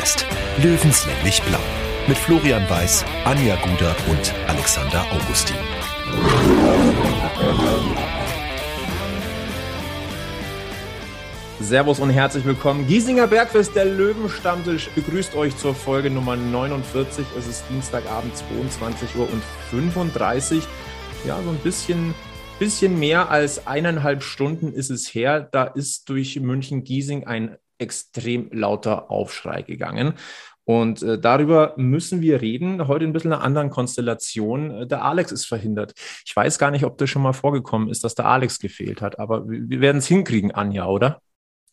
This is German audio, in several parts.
Bergfest. Löwenslänglich Blau. Mit Florian Weiß, Anja Guder und Alexander Augustin. Servus und herzlich willkommen. Giesinger Bergfest, der Löwenstammtisch, begrüßt euch zur Folge Nummer 49. Es ist Dienstagabend, 22 Uhr und 35. Ja, so ein bisschen bisschen mehr als eineinhalb Stunden ist es her. Da ist durch München-Giesing ein extrem lauter Aufschrei gegangen. Und äh, darüber müssen wir reden. Heute ein bisschen einer anderen Konstellation. Äh, der Alex ist verhindert. Ich weiß gar nicht, ob das schon mal vorgekommen ist, dass der Alex gefehlt hat, aber wir, wir werden es hinkriegen, Anja, oder?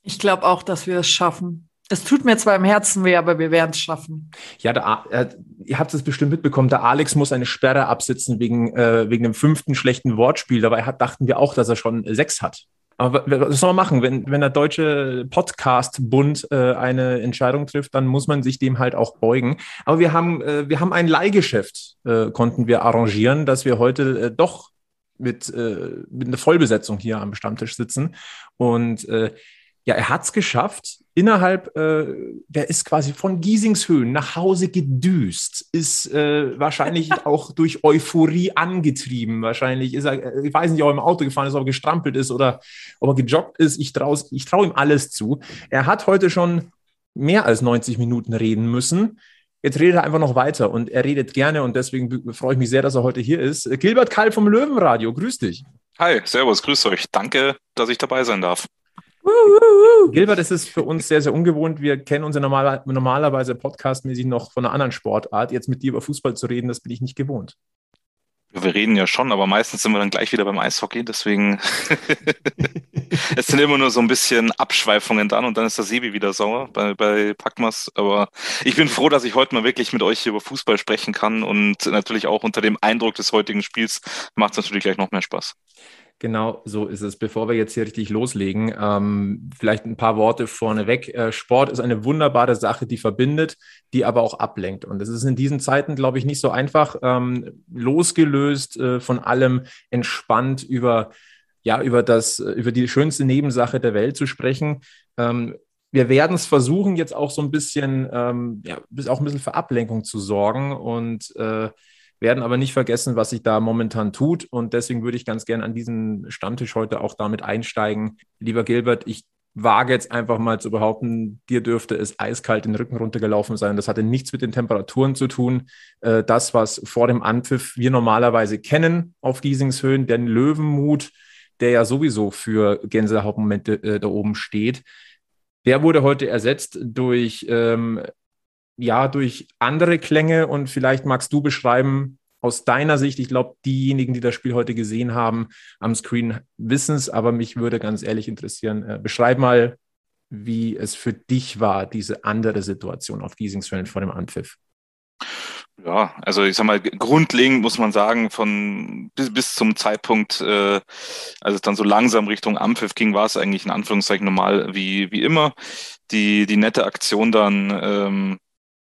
Ich glaube auch, dass wir es schaffen. Es tut mir zwar im Herzen weh, aber wir werden es schaffen. Ja, der, äh, ihr habt es bestimmt mitbekommen, der Alex muss eine Sperre absitzen wegen, äh, wegen dem fünften schlechten Wortspiel. Dabei hat, dachten wir auch, dass er schon sechs hat. Aber was soll man machen? Wenn, wenn der Deutsche Podcast-Bund äh, eine Entscheidung trifft, dann muss man sich dem halt auch beugen. Aber wir haben, äh, wir haben ein Leihgeschäft, äh, konnten wir arrangieren, dass wir heute äh, doch mit, äh, mit einer Vollbesetzung hier am Stammtisch sitzen. Und äh, ja, er hat es geschafft. Innerhalb, äh, der ist quasi von Giesingshöhen nach Hause gedüst, ist äh, wahrscheinlich auch durch Euphorie angetrieben. Wahrscheinlich ist er, äh, ich weiß nicht, ob er im Auto gefahren ist, ob er gestrampelt ist oder ob er gejoggt ist. Ich traue ich trau ihm alles zu. Er hat heute schon mehr als 90 Minuten reden müssen. Jetzt redet er einfach noch weiter und er redet gerne und deswegen freue ich mich sehr, dass er heute hier ist. Gilbert Kall vom Löwenradio, grüß dich. Hi, servus, grüß euch. Danke, dass ich dabei sein darf. Gilbert, es ist für uns sehr, sehr ungewohnt. Wir kennen uns ja normal, normalerweise podcastmäßig noch von einer anderen Sportart. Jetzt mit dir über Fußball zu reden, das bin ich nicht gewohnt. Wir reden ja schon, aber meistens sind wir dann gleich wieder beim Eishockey. Deswegen es sind immer nur so ein bisschen Abschweifungen dann und dann ist der Sebi wieder sauer bei, bei Packmas. Aber ich bin froh, dass ich heute mal wirklich mit euch über Fußball sprechen kann und natürlich auch unter dem Eindruck des heutigen Spiels macht es natürlich gleich noch mehr Spaß. Genau so ist es. Bevor wir jetzt hier richtig loslegen, ähm, vielleicht ein paar Worte vorneweg. Äh, Sport ist eine wunderbare Sache, die verbindet, die aber auch ablenkt. Und es ist in diesen Zeiten, glaube ich, nicht so einfach, ähm, losgelöst äh, von allem entspannt über, ja, über das, äh, über die schönste Nebensache der Welt zu sprechen. Ähm, wir werden es versuchen, jetzt auch so ein bisschen, ähm, ja, auch ein bisschen für Ablenkung zu sorgen und äh, werden aber nicht vergessen, was sich da momentan tut. Und deswegen würde ich ganz gerne an diesen Stammtisch heute auch damit einsteigen. Lieber Gilbert, ich wage jetzt einfach mal zu behaupten, dir dürfte es eiskalt den Rücken runtergelaufen sein. Das hatte nichts mit den Temperaturen zu tun. Äh, das, was vor dem Anpfiff wir normalerweise kennen auf Giesingshöhen, den Löwenmut, der ja sowieso für Gänsehautmomente äh, da oben steht, der wurde heute ersetzt durch ähm, ja, durch andere Klänge und vielleicht magst du beschreiben, aus deiner Sicht, ich glaube, diejenigen, die das Spiel heute gesehen haben am Screen, wissen es, aber mich würde ganz ehrlich interessieren, äh, beschreib mal, wie es für dich war, diese andere Situation auf Giesingsfeld vor dem Anpfiff. Ja, also ich sag mal, grundlegend muss man sagen, von bis, bis zum Zeitpunkt, äh, als es dann so langsam Richtung Ampfiff ging, war es eigentlich in Anführungszeichen normal wie, wie immer. Die, die nette Aktion dann ähm,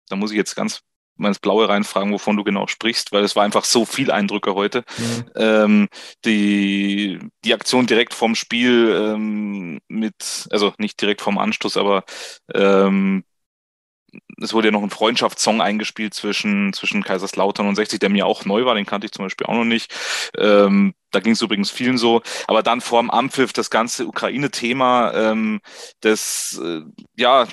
da muss ich jetzt ganz mal ins Blaue reinfragen, wovon du genau sprichst, weil es war einfach so viel Eindrücke heute. Mhm. Ähm, die, die Aktion direkt vorm Spiel ähm, mit, also nicht direkt vorm Anstoß, aber ähm, es wurde ja noch ein Freundschaftssong eingespielt zwischen, zwischen Kaiserslautern und 60, der mir auch neu war, den kannte ich zum Beispiel auch noch nicht. Ähm, da ging es übrigens vielen so. Aber dann vorm Ampfiff das ganze Ukraine-Thema, ähm, das äh, ja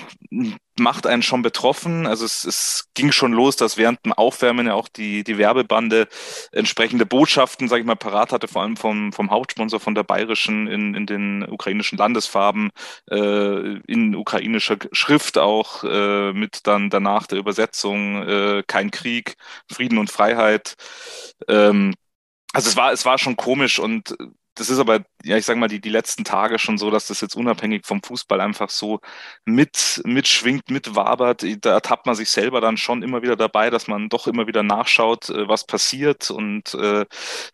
macht einen schon betroffen. Also es, es ging schon los, dass während dem Aufwärmen ja auch die, die Werbebande entsprechende Botschaften, sage ich mal, parat hatte, vor allem vom, vom Hauptsponsor von der Bayerischen in, in den ukrainischen Landesfarben, äh, in ukrainischer Schrift auch, äh, mit dann danach der Übersetzung äh, Kein Krieg, Frieden und Freiheit. Ähm, also es war, es war schon komisch und das ist aber, ja, ich sage mal, die, die letzten Tage schon so, dass das jetzt unabhängig vom Fußball einfach so mit, mitschwingt, mitwabert. Da ertappt man sich selber dann schon immer wieder dabei, dass man doch immer wieder nachschaut, äh, was passiert. Und äh,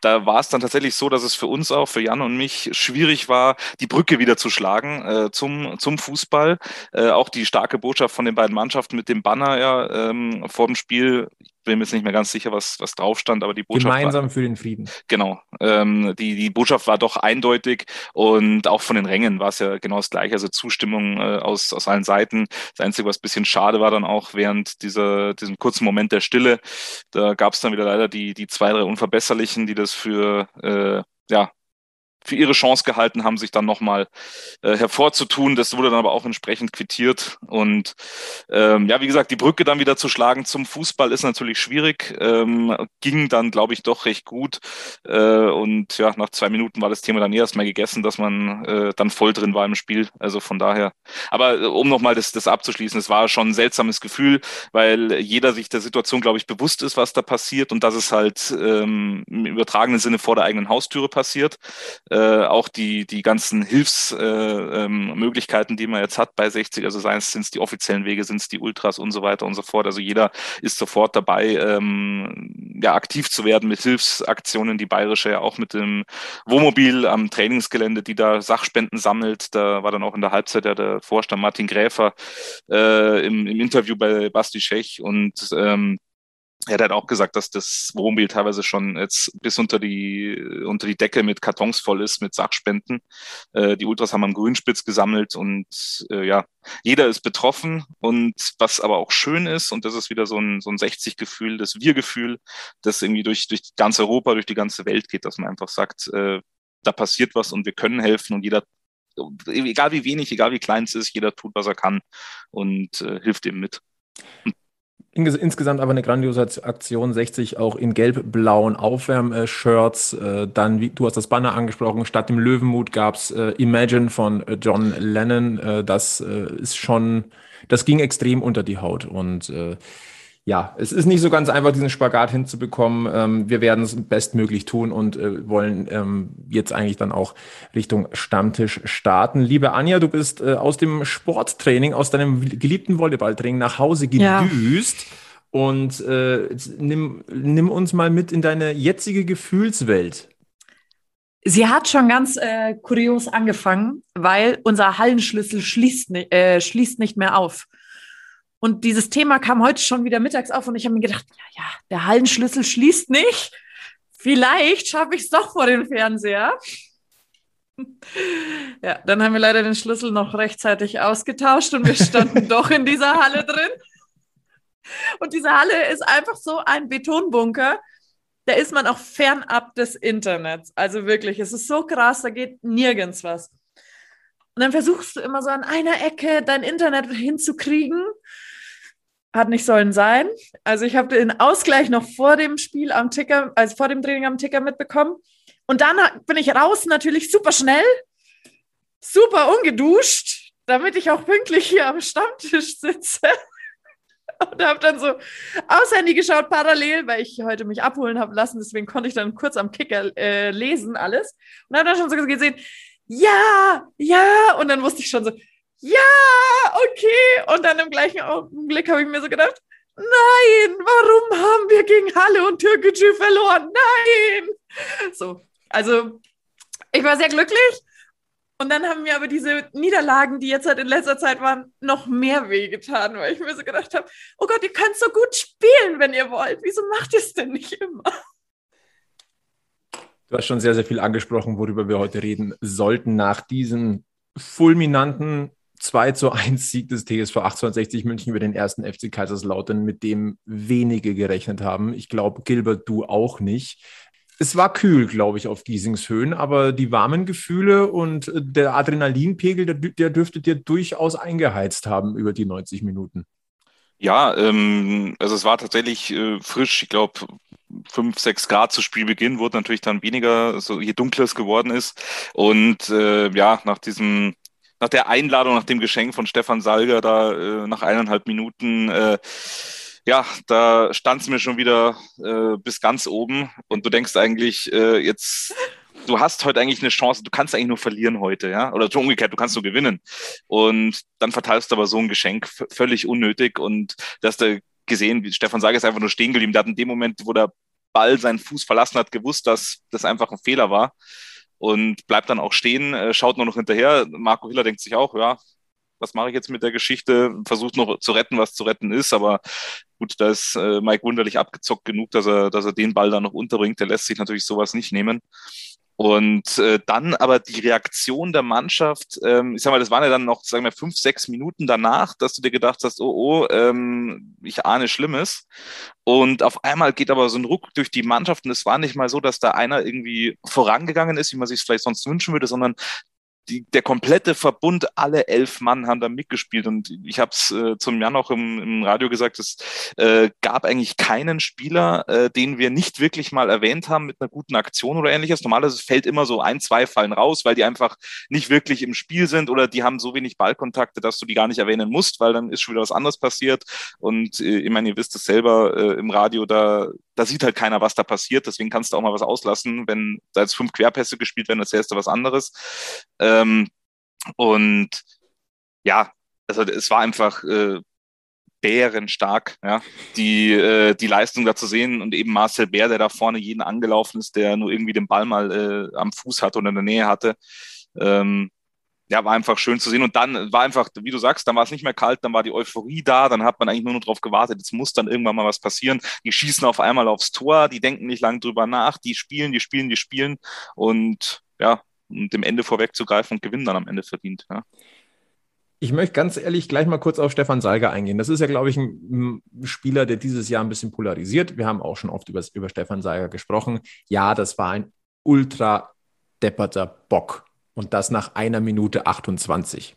da war es dann tatsächlich so, dass es für uns auch, für Jan und mich, schwierig war, die Brücke wieder zu schlagen äh, zum, zum Fußball. Äh, auch die starke Botschaft von den beiden Mannschaften mit dem Banner ja ähm, vor dem Spiel bin mir jetzt nicht mehr ganz sicher, was, was drauf stand, aber die Botschaft. Gemeinsam war, für den Frieden. Genau. Ähm, die, die Botschaft war doch eindeutig und auch von den Rängen war es ja genau das gleiche, also Zustimmung äh, aus, aus allen Seiten. Das Einzige, was ein bisschen schade war dann auch während dieser, diesem kurzen Moment der Stille, da gab es dann wieder leider die, die zwei, drei Unverbesserlichen, die das für äh, ja, für ihre Chance gehalten haben, sich dann nochmal äh, hervorzutun. Das wurde dann aber auch entsprechend quittiert. Und ähm, ja, wie gesagt, die Brücke dann wieder zu schlagen zum Fußball ist natürlich schwierig. Ähm, ging dann, glaube ich, doch recht gut. Äh, und ja, nach zwei Minuten war das Thema dann erst mal gegessen, dass man äh, dann voll drin war im Spiel. Also von daher. Aber äh, um nochmal das, das abzuschließen, es war schon ein seltsames Gefühl, weil jeder sich der Situation, glaube ich, bewusst ist, was da passiert und dass es halt ähm, im übertragenen Sinne vor der eigenen Haustüre passiert äh, auch die, die ganzen Hilfsmöglichkeiten, äh, ähm, die man jetzt hat bei 60, also seien es die offiziellen Wege, sind es die Ultras und so weiter und so fort. Also jeder ist sofort dabei, ähm, ja, aktiv zu werden mit Hilfsaktionen, die Bayerische ja auch mit dem Wohnmobil am Trainingsgelände, die da Sachspenden sammelt. Da war dann auch in der Halbzeit ja der Vorstand Martin Gräfer äh, im, im Interview bei Basti Schech und ähm, er hat auch gesagt, dass das Wohnmobil teilweise schon jetzt bis unter die, unter die Decke mit Kartons voll ist, mit Sachspenden. Äh, die Ultras haben am Grünspitz gesammelt und äh, ja, jeder ist betroffen. Und was aber auch schön ist, und das ist wieder so ein, so ein 60-Gefühl, das Wir-Gefühl, das irgendwie durch, durch ganz Europa, durch die ganze Welt geht, dass man einfach sagt, äh, da passiert was und wir können helfen und jeder egal wie wenig, egal wie klein es ist, jeder tut, was er kann und äh, hilft ihm mit. Und Insgesamt aber eine grandiose Aktion, 60 auch in gelb-blauen Aufwärm-Shirts. Äh, dann, wie du hast das Banner angesprochen, statt dem Löwenmut gab's äh, Imagine von äh, John Lennon. das ist schon, das ging extrem unter die Haut und ja, es ist nicht so ganz einfach, diesen Spagat hinzubekommen. Ähm, wir werden es bestmöglich tun und äh, wollen ähm, jetzt eigentlich dann auch Richtung Stammtisch starten. Liebe Anja, du bist äh, aus dem Sporttraining, aus deinem geliebten Volleyballtraining nach Hause gedüst. Ja. Und äh, nimm, nimm uns mal mit in deine jetzige Gefühlswelt. Sie hat schon ganz äh, kurios angefangen, weil unser Hallenschlüssel schließt, äh, schließt nicht mehr auf. Und dieses Thema kam heute schon wieder mittags auf und ich habe mir gedacht, ja, ja, der Hallenschlüssel schließt nicht. Vielleicht schaffe ich es doch vor den Fernseher. Ja, dann haben wir leider den Schlüssel noch rechtzeitig ausgetauscht und wir standen doch in dieser Halle drin. Und diese Halle ist einfach so ein Betonbunker. Da ist man auch fernab des Internets. Also wirklich, es ist so krass, da geht nirgends was. Und dann versuchst du immer so an einer Ecke dein Internet hinzukriegen hat nicht sollen sein. Also ich habe den Ausgleich noch vor dem Spiel am Ticker, also vor dem Training am Ticker mitbekommen. Und dann bin ich raus, natürlich super schnell, super ungeduscht, damit ich auch pünktlich hier am Stammtisch sitze. Und habe dann so aufs Handy geschaut, parallel, weil ich heute mich abholen habe lassen. Deswegen konnte ich dann kurz am Kicker äh, lesen alles. Und habe dann schon so gesehen, ja, ja. Und dann wusste ich schon so, ja, okay. Und dann im gleichen Augenblick habe ich mir so gedacht, nein, warum haben wir gegen Halle und Türkgücü verloren? Nein. So, also ich war sehr glücklich. Und dann haben mir aber diese Niederlagen, die jetzt halt in letzter Zeit waren, noch mehr wehgetan, weil ich mir so gedacht habe, oh Gott, ihr könnt so gut spielen, wenn ihr wollt. Wieso macht ihr es denn nicht immer? Du hast schon sehr, sehr viel angesprochen, worüber wir heute reden sollten nach diesem fulminanten 2 zu 1 Sieg des TSV 1860 München über den ersten FC Kaiserslautern, mit dem wenige gerechnet haben. Ich glaube, Gilbert, du auch nicht. Es war kühl, glaube ich, auf Giesings Höhen, aber die warmen Gefühle und der Adrenalinpegel, der, der dürfte dir durchaus eingeheizt haben über die 90 Minuten. Ja, ähm, also es war tatsächlich äh, frisch. Ich glaube, 5, 6 Grad zu Spielbeginn wurde natürlich dann weniger, so je dunkler es geworden ist. Und äh, ja, nach diesem nach der Einladung, nach dem Geschenk von Stefan Salger da äh, nach eineinhalb Minuten, äh, ja, da stand es mir schon wieder äh, bis ganz oben. Und du denkst eigentlich, äh, jetzt, du hast heute eigentlich eine Chance, du kannst eigentlich nur verlieren heute, ja, oder umgekehrt, du kannst nur gewinnen. Und dann verteilst du aber so ein Geschenk völlig unnötig. Und dass du gesehen, wie Stefan Salger ist einfach nur stehen geblieben, der hat in dem Moment, wo der Ball seinen Fuß verlassen hat, gewusst, dass das einfach ein Fehler war und bleibt dann auch stehen, äh, schaut nur noch hinterher. Marco Hiller denkt sich auch, ja, was mache ich jetzt mit der Geschichte? Versucht noch zu retten, was zu retten ist, aber gut, da ist äh, Mike wunderlich abgezockt genug, dass er, dass er den Ball da noch unterbringt. Der lässt sich natürlich sowas nicht nehmen. Und äh, dann aber die Reaktion der Mannschaft, ähm, ich sag mal, das waren ja dann noch, sagen wir, fünf, sechs Minuten danach, dass du dir gedacht hast, oh, oh, ähm, ich ahne Schlimmes. Und auf einmal geht aber so ein Ruck durch die Mannschaft und es war nicht mal so, dass da einer irgendwie vorangegangen ist, wie man sich vielleicht sonst wünschen würde, sondern die, der komplette Verbund, alle elf Mann haben da mitgespielt. Und ich habe es äh, zum Jahr noch im, im Radio gesagt, es äh, gab eigentlich keinen Spieler, äh, den wir nicht wirklich mal erwähnt haben mit einer guten Aktion oder ähnliches. Normalerweise fällt immer so ein, zwei fallen raus, weil die einfach nicht wirklich im Spiel sind oder die haben so wenig Ballkontakte, dass du die gar nicht erwähnen musst, weil dann ist schon wieder was anderes passiert. Und äh, ich meine, ihr wisst es selber äh, im Radio, da, da sieht halt keiner, was da passiert. Deswegen kannst du auch mal was auslassen. Wenn da jetzt fünf Querpässe gespielt werden, erzählst du was anderes. Ähm, und ja, also es war einfach äh, bärenstark, ja, die, äh, die Leistung da zu sehen und eben Marcel Bär, der da vorne jeden angelaufen ist, der nur irgendwie den Ball mal äh, am Fuß hatte oder in der Nähe hatte. Ähm, ja, war einfach schön zu sehen. Und dann war einfach, wie du sagst, dann war es nicht mehr kalt, dann war die Euphorie da, dann hat man eigentlich nur noch darauf gewartet, jetzt muss dann irgendwann mal was passieren. Die schießen auf einmal aufs Tor, die denken nicht lange drüber nach, die spielen, die spielen, die spielen und ja, dem Ende vorwegzugreifen und gewinnen dann am Ende verdient. Ja. Ich möchte ganz ehrlich gleich mal kurz auf Stefan Salger eingehen. Das ist ja, glaube ich, ein Spieler, der dieses Jahr ein bisschen polarisiert. Wir haben auch schon oft über, über Stefan Salger gesprochen. Ja, das war ein ultra depperter Bock und das nach einer Minute 28.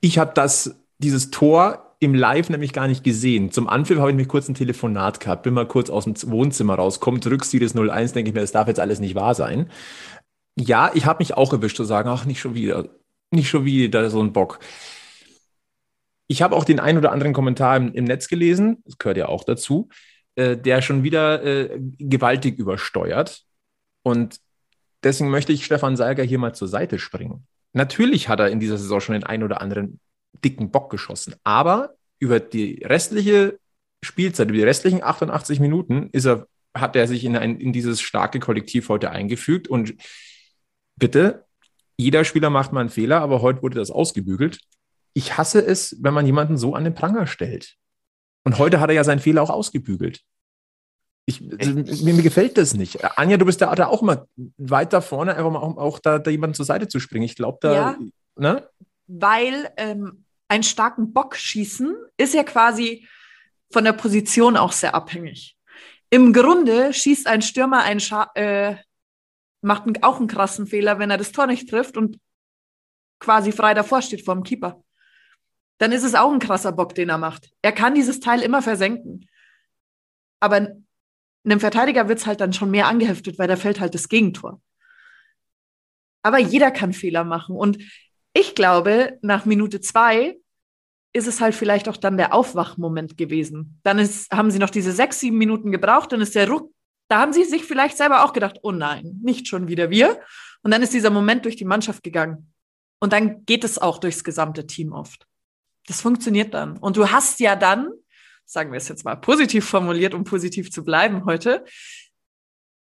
Ich habe das, dieses Tor im Live nämlich gar nicht gesehen. Zum Anpfiff habe ich mich kurz ein Telefonat gehabt, bin mal kurz aus dem Wohnzimmer raus, kommt Rücksieh des 01, denke ich mir, das darf jetzt alles nicht wahr sein. Ja, ich habe mich auch erwischt zu sagen, ach, nicht schon wieder, nicht schon wieder so ein Bock. Ich habe auch den ein oder anderen Kommentar im, im, Netz gelesen, das gehört ja auch dazu, äh, der schon wieder äh, gewaltig übersteuert. Und Deswegen möchte ich Stefan Salger hier mal zur Seite springen. Natürlich hat er in dieser Saison schon den einen oder anderen dicken Bock geschossen, aber über die restliche Spielzeit, über die restlichen 88 Minuten ist er, hat er sich in, ein, in dieses starke Kollektiv heute eingefügt und bitte, jeder Spieler macht mal einen Fehler, aber heute wurde das ausgebügelt. Ich hasse es, wenn man jemanden so an den Pranger stellt. Und heute hat er ja seinen Fehler auch ausgebügelt. Ich, mir, mir, gefällt das nicht. Anja, du bist da, da auch mal weiter vorne, einfach mal auch, auch da, da jemanden zur Seite zu springen. Ich glaube, da. Ja, ne? Weil ähm, einen starken Bock schießen ist ja quasi von der Position auch sehr abhängig. Im Grunde schießt ein Stürmer einen Scha äh, macht einen, auch einen krassen Fehler, wenn er das Tor nicht trifft und quasi frei davor steht vor dem Keeper. Dann ist es auch ein krasser Bock, den er macht. Er kann dieses Teil immer versenken. Aber einem Verteidiger wird es halt dann schon mehr angeheftet, weil da fällt halt das Gegentor. Aber jeder kann Fehler machen. Und ich glaube, nach Minute zwei ist es halt vielleicht auch dann der Aufwachmoment gewesen. Dann ist, haben sie noch diese sechs, sieben Minuten gebraucht, dann ist der Ruck, da haben sie sich vielleicht selber auch gedacht, oh nein, nicht schon wieder wir. Und dann ist dieser Moment durch die Mannschaft gegangen. Und dann geht es auch durchs gesamte Team oft. Das funktioniert dann. Und du hast ja dann sagen wir es jetzt mal positiv formuliert, um positiv zu bleiben heute,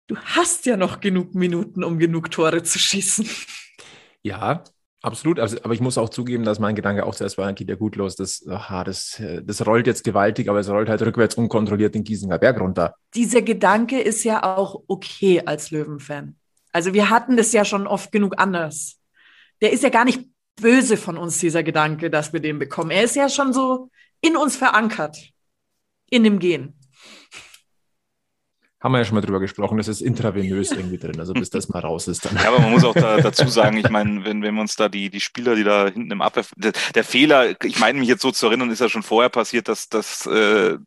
du hast ja noch genug Minuten, um genug Tore zu schießen. Ja, Absolut, also, aber ich muss auch zugeben, dass mein Gedanke auch zuerst war, geht ja gut los, das, aha, das, das rollt jetzt gewaltig, aber es rollt halt rückwärts unkontrolliert den Giesinger Berg runter. Dieser Gedanke ist ja auch okay als Löwenfan. Also wir hatten das ja schon oft genug anders. Der ist ja gar nicht böse von uns, dieser Gedanke, dass wir den bekommen. Er ist ja schon so in uns verankert in dem Gen. Haben wir ja schon mal drüber gesprochen, das ist intravenös irgendwie drin, also bis das mal raus ist. Dann. Ja, aber man muss auch da, dazu sagen, ich meine, wenn, wenn wir uns da die, die Spieler, die da hinten im Abwehr, der, der Fehler, ich meine mich jetzt so zu erinnern, ist ja schon vorher passiert, dass, dass äh,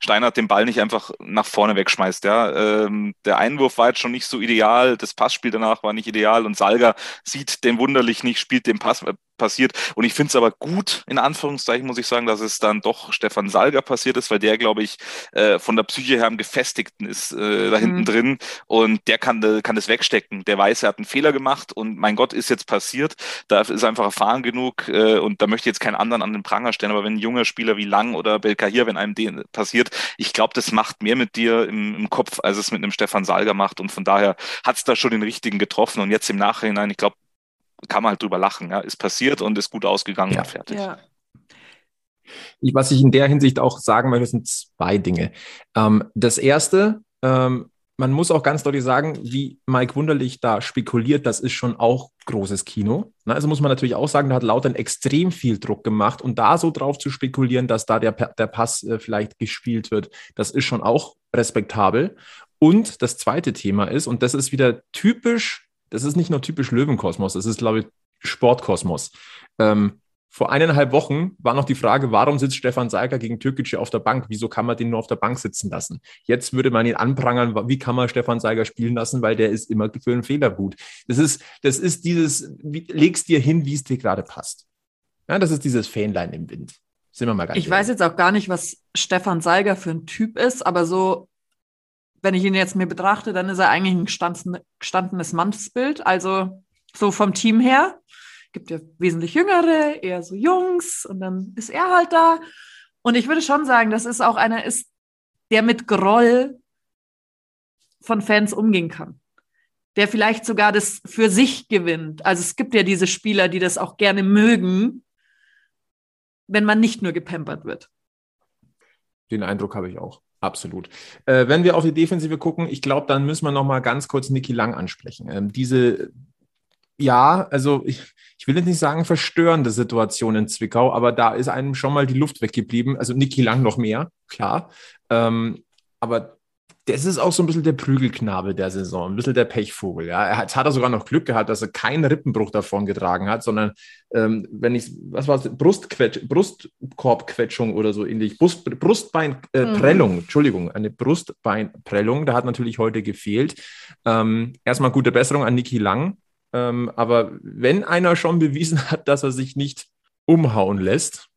Steinert den Ball nicht einfach nach vorne wegschmeißt. Ja. Ähm, der Einwurf war jetzt schon nicht so ideal, das Passspiel danach war nicht ideal und Salga sieht den wunderlich nicht, spielt den Pass, passiert. Und ich finde es aber gut, in Anführungszeichen muss ich sagen, dass es dann doch Stefan Salger passiert ist, weil der, glaube ich, äh, von der Psyche her am gefestigten ist äh, da hinten mhm. drin. Und der kann, kann das wegstecken. Der weiß, er hat einen Fehler gemacht und mein Gott, ist jetzt passiert. Da ist einfach erfahren genug äh, und da möchte ich jetzt keinen anderen an den Pranger stellen. Aber wenn ein junger Spieler wie Lang oder Belkahir, wenn einem den passiert, ich glaube, das macht mehr mit dir im, im Kopf, als es mit einem Stefan Salger macht. Und von daher hat es da schon den richtigen getroffen. Und jetzt im Nachhinein, ich glaube, kann man halt drüber lachen. Ja? Ist passiert und ist gut ausgegangen Ja. und fertig. Ja. Ich, was ich in der Hinsicht auch sagen möchte, sind zwei Dinge. Ähm, das erste, ähm, man muss auch ganz deutlich sagen, wie Mike Wunderlich da spekuliert, das ist schon auch großes Kino. Na, also muss man natürlich auch sagen, da hat Lautern extrem viel Druck gemacht und da so drauf zu spekulieren, dass da der, der Pass äh, vielleicht gespielt wird, das ist schon auch respektabel. Und das zweite Thema ist, und das ist wieder typisch, das ist nicht nur typisch Löwenkosmos, das ist, glaube ich, Sportkosmos. Ähm, vor eineinhalb Wochen war noch die Frage, warum sitzt Stefan Seiger gegen Türkgücü auf der Bank? Wieso kann man den nur auf der Bank sitzen lassen? Jetzt würde man ihn anprangern, wie kann man Stefan Seiger spielen lassen, weil der ist immer für einen Fehler gut. Das ist, das ist dieses, wie, legst dir hin, wie es dir gerade passt. Ja, das ist dieses Fähnlein im Wind. Sind wir mal ganz Ich weiß jetzt auch gar nicht, was Stefan Seiger für ein Typ ist, aber so, wenn ich ihn jetzt mir betrachte, dann ist er eigentlich ein gestandenes, gestandenes Mannsbild. Also so vom Team her. Gibt ja wesentlich jüngere, eher so Jungs und dann ist er halt da. Und ich würde schon sagen, das ist auch einer ist, der mit Groll von Fans umgehen kann. Der vielleicht sogar das für sich gewinnt. Also es gibt ja diese Spieler, die das auch gerne mögen, wenn man nicht nur gepampert wird. Den Eindruck habe ich auch. Absolut. Äh, wenn wir auf die Defensive gucken, ich glaube, dann müssen wir noch mal ganz kurz Niki Lang ansprechen. Ähm, diese, ja, also ich, ich will jetzt nicht sagen verstörende Situation in Zwickau, aber da ist einem schon mal die Luft weggeblieben. Also Niki Lang noch mehr, klar. Ähm, aber das ist auch so ein bisschen der Prügelknabe der Saison, ein bisschen der Pechvogel. Ja. Er hat, jetzt hat er sogar noch Glück gehabt, dass er keinen Rippenbruch davon getragen hat, sondern ähm, wenn ich, was war es, Brustquetsch, Brustkorbquetschung oder so ähnlich, Brust, Brustbeinprellung, Mhm. Entschuldigung, eine Brustbeinprellung, da hat natürlich heute gefehlt. Ähm, erstmal gute Besserung an Niki Lang. Ähm, aber wenn einer schon bewiesen hat, dass er sich nicht umhauen lässt,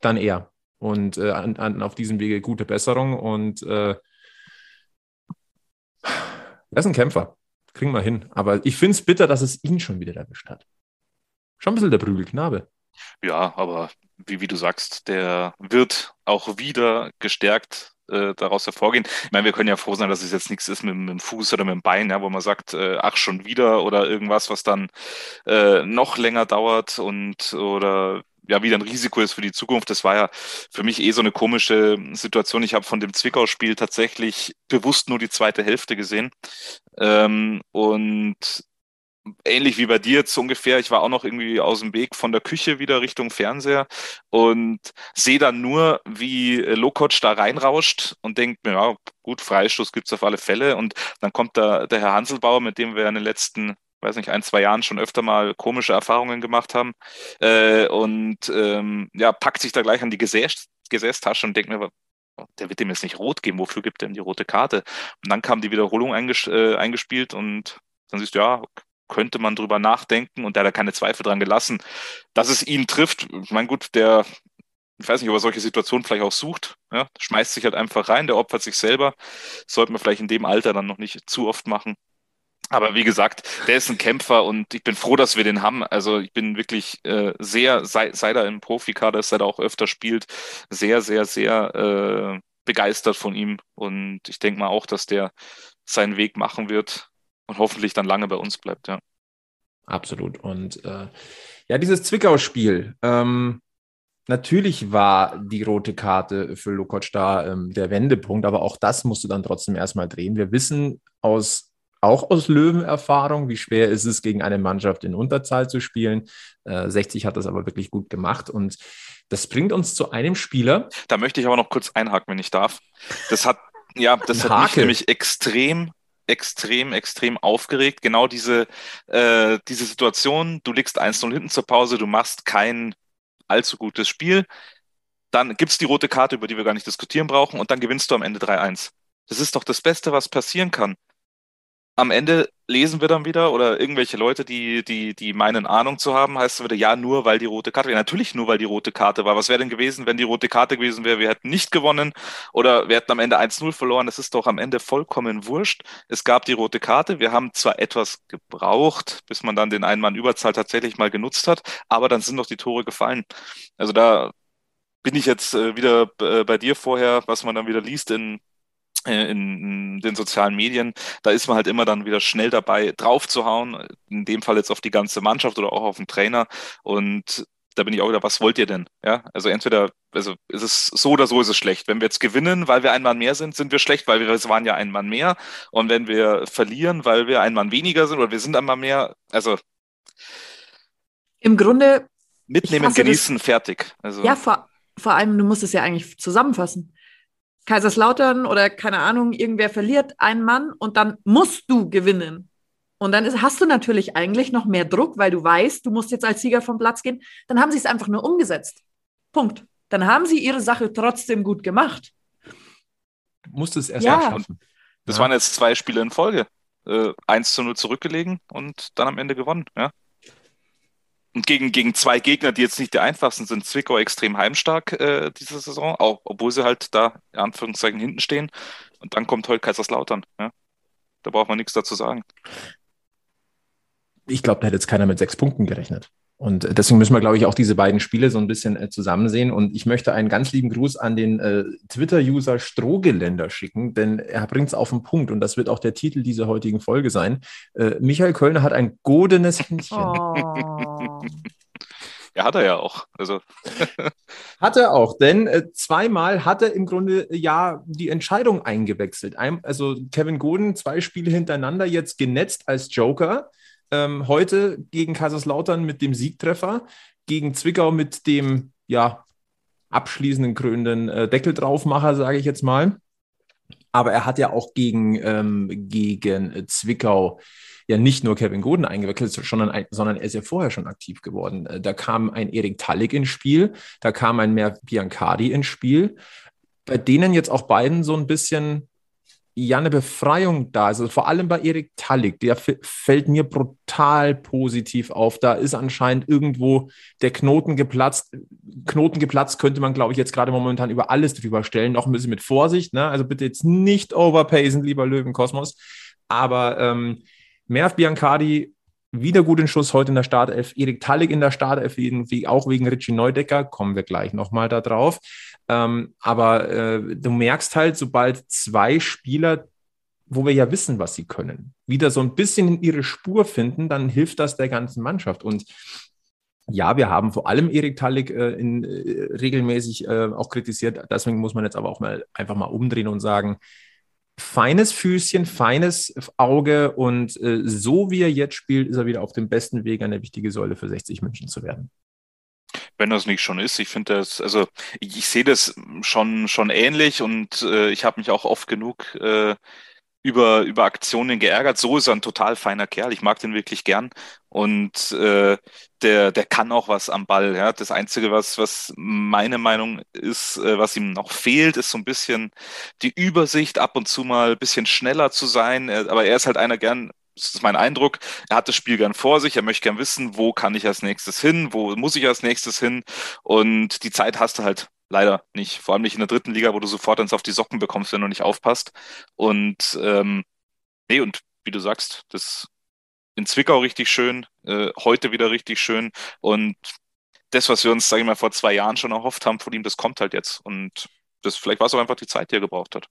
dann er. Und äh, an, an, auf diesem Wege gute Besserung und äh, er ist ein Kämpfer. Kriegen wir hin. Aber ich finde es bitter, dass es ihn schon wieder erwischt hat. Schon ein bisschen der Prügelknabe. Ja, aber wie, wie du sagst, der wird auch wieder gestärkt äh, daraus hervorgehen. Ich meine, wir können ja froh sein, dass es jetzt nichts ist mit, mit dem Fuß oder mit dem Bein, ja, wo man sagt, äh, ach, schon wieder oder irgendwas, was dann äh, noch länger dauert und oder ja, wieder ein Risiko ist für die Zukunft. Das war ja für mich eh so eine komische Situation. Ich habe von dem Zwickau-Spiel tatsächlich bewusst nur die zweite Hälfte gesehen. Ähm, und ähnlich wie bei dir jetzt ungefähr. Ich war auch noch irgendwie aus dem Weg von der Küche wieder Richtung Fernseher und sehe dann nur, wie Lokoc da reinrauscht und denkt mir, ja, gut, Freistoß gibt's auf alle Fälle. Und dann kommt da der Herr Hanselbauer, mit dem wir in den letzten weiß nicht, ein, zwei Jahren schon öfter mal komische Erfahrungen gemacht haben. Äh, und ähm, ja, packt sich da gleich an die Gesäß Gesäßtasche und denkt mir, oh, der wird dem jetzt nicht rot geben, wofür gibt er ihm die rote Karte? Und dann kam die Wiederholung einges äh, eingespielt und dann siehst du, ja, könnte man drüber nachdenken und der hat da keine Zweifel dran gelassen, dass es ihn trifft. Ich meine, gut, der, ich weiß nicht, ob er solche Situationen vielleicht auch sucht, ja, schmeißt sich halt einfach rein, der opfert sich selber. Das sollte man vielleicht in dem Alter dann noch nicht zu oft machen. Aber wie gesagt, der ist ein Kämpfer und ich bin froh, dass wir den haben. Also ich bin wirklich äh, sehr, seit, seit er im Profikader ist, er auch öfter spielt, sehr, sehr, sehr äh, begeistert von ihm. Und ich denke mal auch, dass der seinen Weg machen wird und hoffentlich dann lange bei uns bleibt, ja. Absolut. Und äh, ja, dieses Zwickau-Spiel, ähm, natürlich war die rote Karte für Lukoc da ähm, der Wendepunkt, aber auch das musst du dann trotzdem erstmal drehen. Wir wissen aus auch aus Löwenerfahrung, wie schwer ist es, gegen eine Mannschaft in Unterzahl zu spielen. Äh, 60 hat das aber wirklich gut gemacht und das bringt uns zu einem Spieler. Da möchte ich aber noch kurz einhaken, wenn ich darf. Das hat, ja, das hat mich nämlich extrem extrem, extrem aufgeregt. Genau diese, äh, diese Situation, du liegst 1-0 hinten zur Pause, du machst kein allzu gutes Spiel, dann gibt es die rote Karte, über die wir gar nicht diskutieren brauchen, und dann gewinnst du am Ende 3-1. Das ist doch das Beste, was passieren kann. Am Ende lesen wir dann wieder oder irgendwelche Leute, die, die, die meinen Ahnung zu haben, heißt es wieder, ja, nur weil die rote Karte. Ja, natürlich nur, weil die rote Karte war. Was wäre denn gewesen, wenn die rote Karte gewesen wäre? Wir hätten nicht gewonnen oder wir hätten am Ende 1-0 verloren. Das ist doch am Ende vollkommen wurscht. Es gab die rote Karte. Wir haben zwar etwas gebraucht, bis man dann den Einmann-Überzahl tatsächlich mal genutzt hat, aber dann sind doch die Tore gefallen. Also da bin ich jetzt äh, wieder äh, bei dir vorher, was man dann wieder liest in in den sozialen Medien, da ist man halt immer dann wieder schnell dabei, draufzuhauen, in dem Fall jetzt auf die ganze Mannschaft oder auch auf den Trainer. Und da bin ich auch wieder, was wollt ihr denn? Ja, also entweder, also ist es so oder so ist es schlecht. Wenn wir jetzt gewinnen, weil wir ein Mann mehr sind, sind wir schlecht, weil wir es waren ja ein Mann mehr. Und wenn wir verlieren, weil wir ein Mann weniger sind oder wir sind ein Mann mehr, also im Grunde mitnehmen, genießen, das, fertig. Also, ja, vor, vor allem, du musst es ja eigentlich zusammenfassen. Kaiserslautern oder keine Ahnung, irgendwer verliert einen Mann und dann musst du gewinnen. Und dann ist, hast du natürlich eigentlich noch mehr Druck, weil du weißt, du musst jetzt als Sieger vom Platz gehen. Dann haben sie es einfach nur umgesetzt. Punkt. Dann haben sie ihre Sache trotzdem gut gemacht. Du musst es erst ja. schaffen. Das ja. waren jetzt zwei Spiele in Folge. Äh, 1 zu 0 zurückgelegen und dann am Ende gewonnen. Ja. Und gegen, gegen zwei Gegner, die jetzt nicht die einfachsten sind, Zwickau extrem heimstark äh, diese Saison, auch obwohl sie halt da in Anführungszeichen hinten stehen. Und dann kommt heute Kaiserslautern. Ja. Da braucht man nichts dazu sagen ich glaube, da hätte jetzt keiner mit sechs Punkten gerechnet. Und deswegen müssen wir, glaube ich, auch diese beiden Spiele so ein bisschen äh, zusammen sehen. Und ich möchte einen ganz lieben Gruß an den äh, Twitter-User Strohgeländer schicken, denn er bringt es auf den Punkt. Und das wird auch der Titel dieser heutigen Folge sein. Äh, Michael Kölner hat ein godenes Händchen. Oh. Ja, hat er ja auch. Also. hat er auch, denn äh, zweimal hat er im Grunde äh, ja die Entscheidung eingewechselt. Ein, also Kevin Goden zwei Spiele hintereinander jetzt genetzt als Joker ähm, heute gegen Kaiserslautern mit dem Siegtreffer, gegen Zwickau mit dem ja, abschließenden krönenden äh, Deckel draufmacher, sage ich jetzt mal. Aber er hat ja auch gegen, ähm, gegen Zwickau ja nicht nur Kevin Goden eingewechselt, sondern, sondern er ist ja vorher schon aktiv geworden. Äh, da kam ein Erik Tallig ins Spiel, da kam ein Mer Biancardi ins Spiel, bei denen jetzt auch beiden so ein bisschen ja eine Befreiung da ist. Also vor allem bei Erik Tallig, der fällt mir brutal positiv auf. Da ist anscheinend irgendwo der Knoten geplatzt. Knoten geplatzt könnte man, glaube ich, jetzt gerade momentan über alles drüber stellen. Noch ein bisschen mit Vorsicht. Ne? Also bitte jetzt nicht overpacen, lieber Löwenkosmos. Aber ähm, Merv Biancardi wieder gut in Schuss heute in der Startelf. Erik Tallig in der Startelf, wie, auch wegen Richie Neudecker. Kommen wir gleich nochmal da drauf. Ähm, aber äh, du merkst halt, sobald zwei Spieler, wo wir ja wissen, was sie können, wieder so ein bisschen in ihre Spur finden, dann hilft das der ganzen Mannschaft. Und ja, wir haben vor allem Erik Tallig äh, in, äh, regelmäßig äh, auch kritisiert. Deswegen muss man jetzt aber auch mal einfach mal umdrehen und sagen, feines Füßchen, feines Auge und äh, so wie er jetzt spielt, ist er wieder auf dem besten Weg, eine wichtige Säule für 60 München zu werden wenn das nicht schon ist. Ich finde das, also ich, ich sehe das schon, schon ähnlich und äh, ich habe mich auch oft genug äh, über, über Aktionen geärgert. So ist er ein total feiner Kerl. Ich mag den wirklich gern. Und äh, der, der kann auch was am Ball. Ja. Das Einzige, was, was meine Meinung ist, äh, was ihm noch fehlt, ist so ein bisschen die Übersicht, ab und zu mal ein bisschen schneller zu sein. Aber er ist halt einer gern, das ist mein Eindruck. Er hat das Spiel gern vor sich, er möchte gern wissen, wo kann ich als nächstes hin, wo muss ich als nächstes hin. Und die Zeit hast du halt leider nicht. Vor allem nicht in der dritten Liga, wo du sofort eins auf die Socken bekommst, wenn du nicht aufpasst. Und ähm, nee, und wie du sagst, das in Zwickau richtig schön, äh, heute wieder richtig schön. Und das, was wir uns, sage ich mal, vor zwei Jahren schon erhofft haben von ihm, das kommt halt jetzt. Und das vielleicht war es auch einfach die Zeit, die er gebraucht hat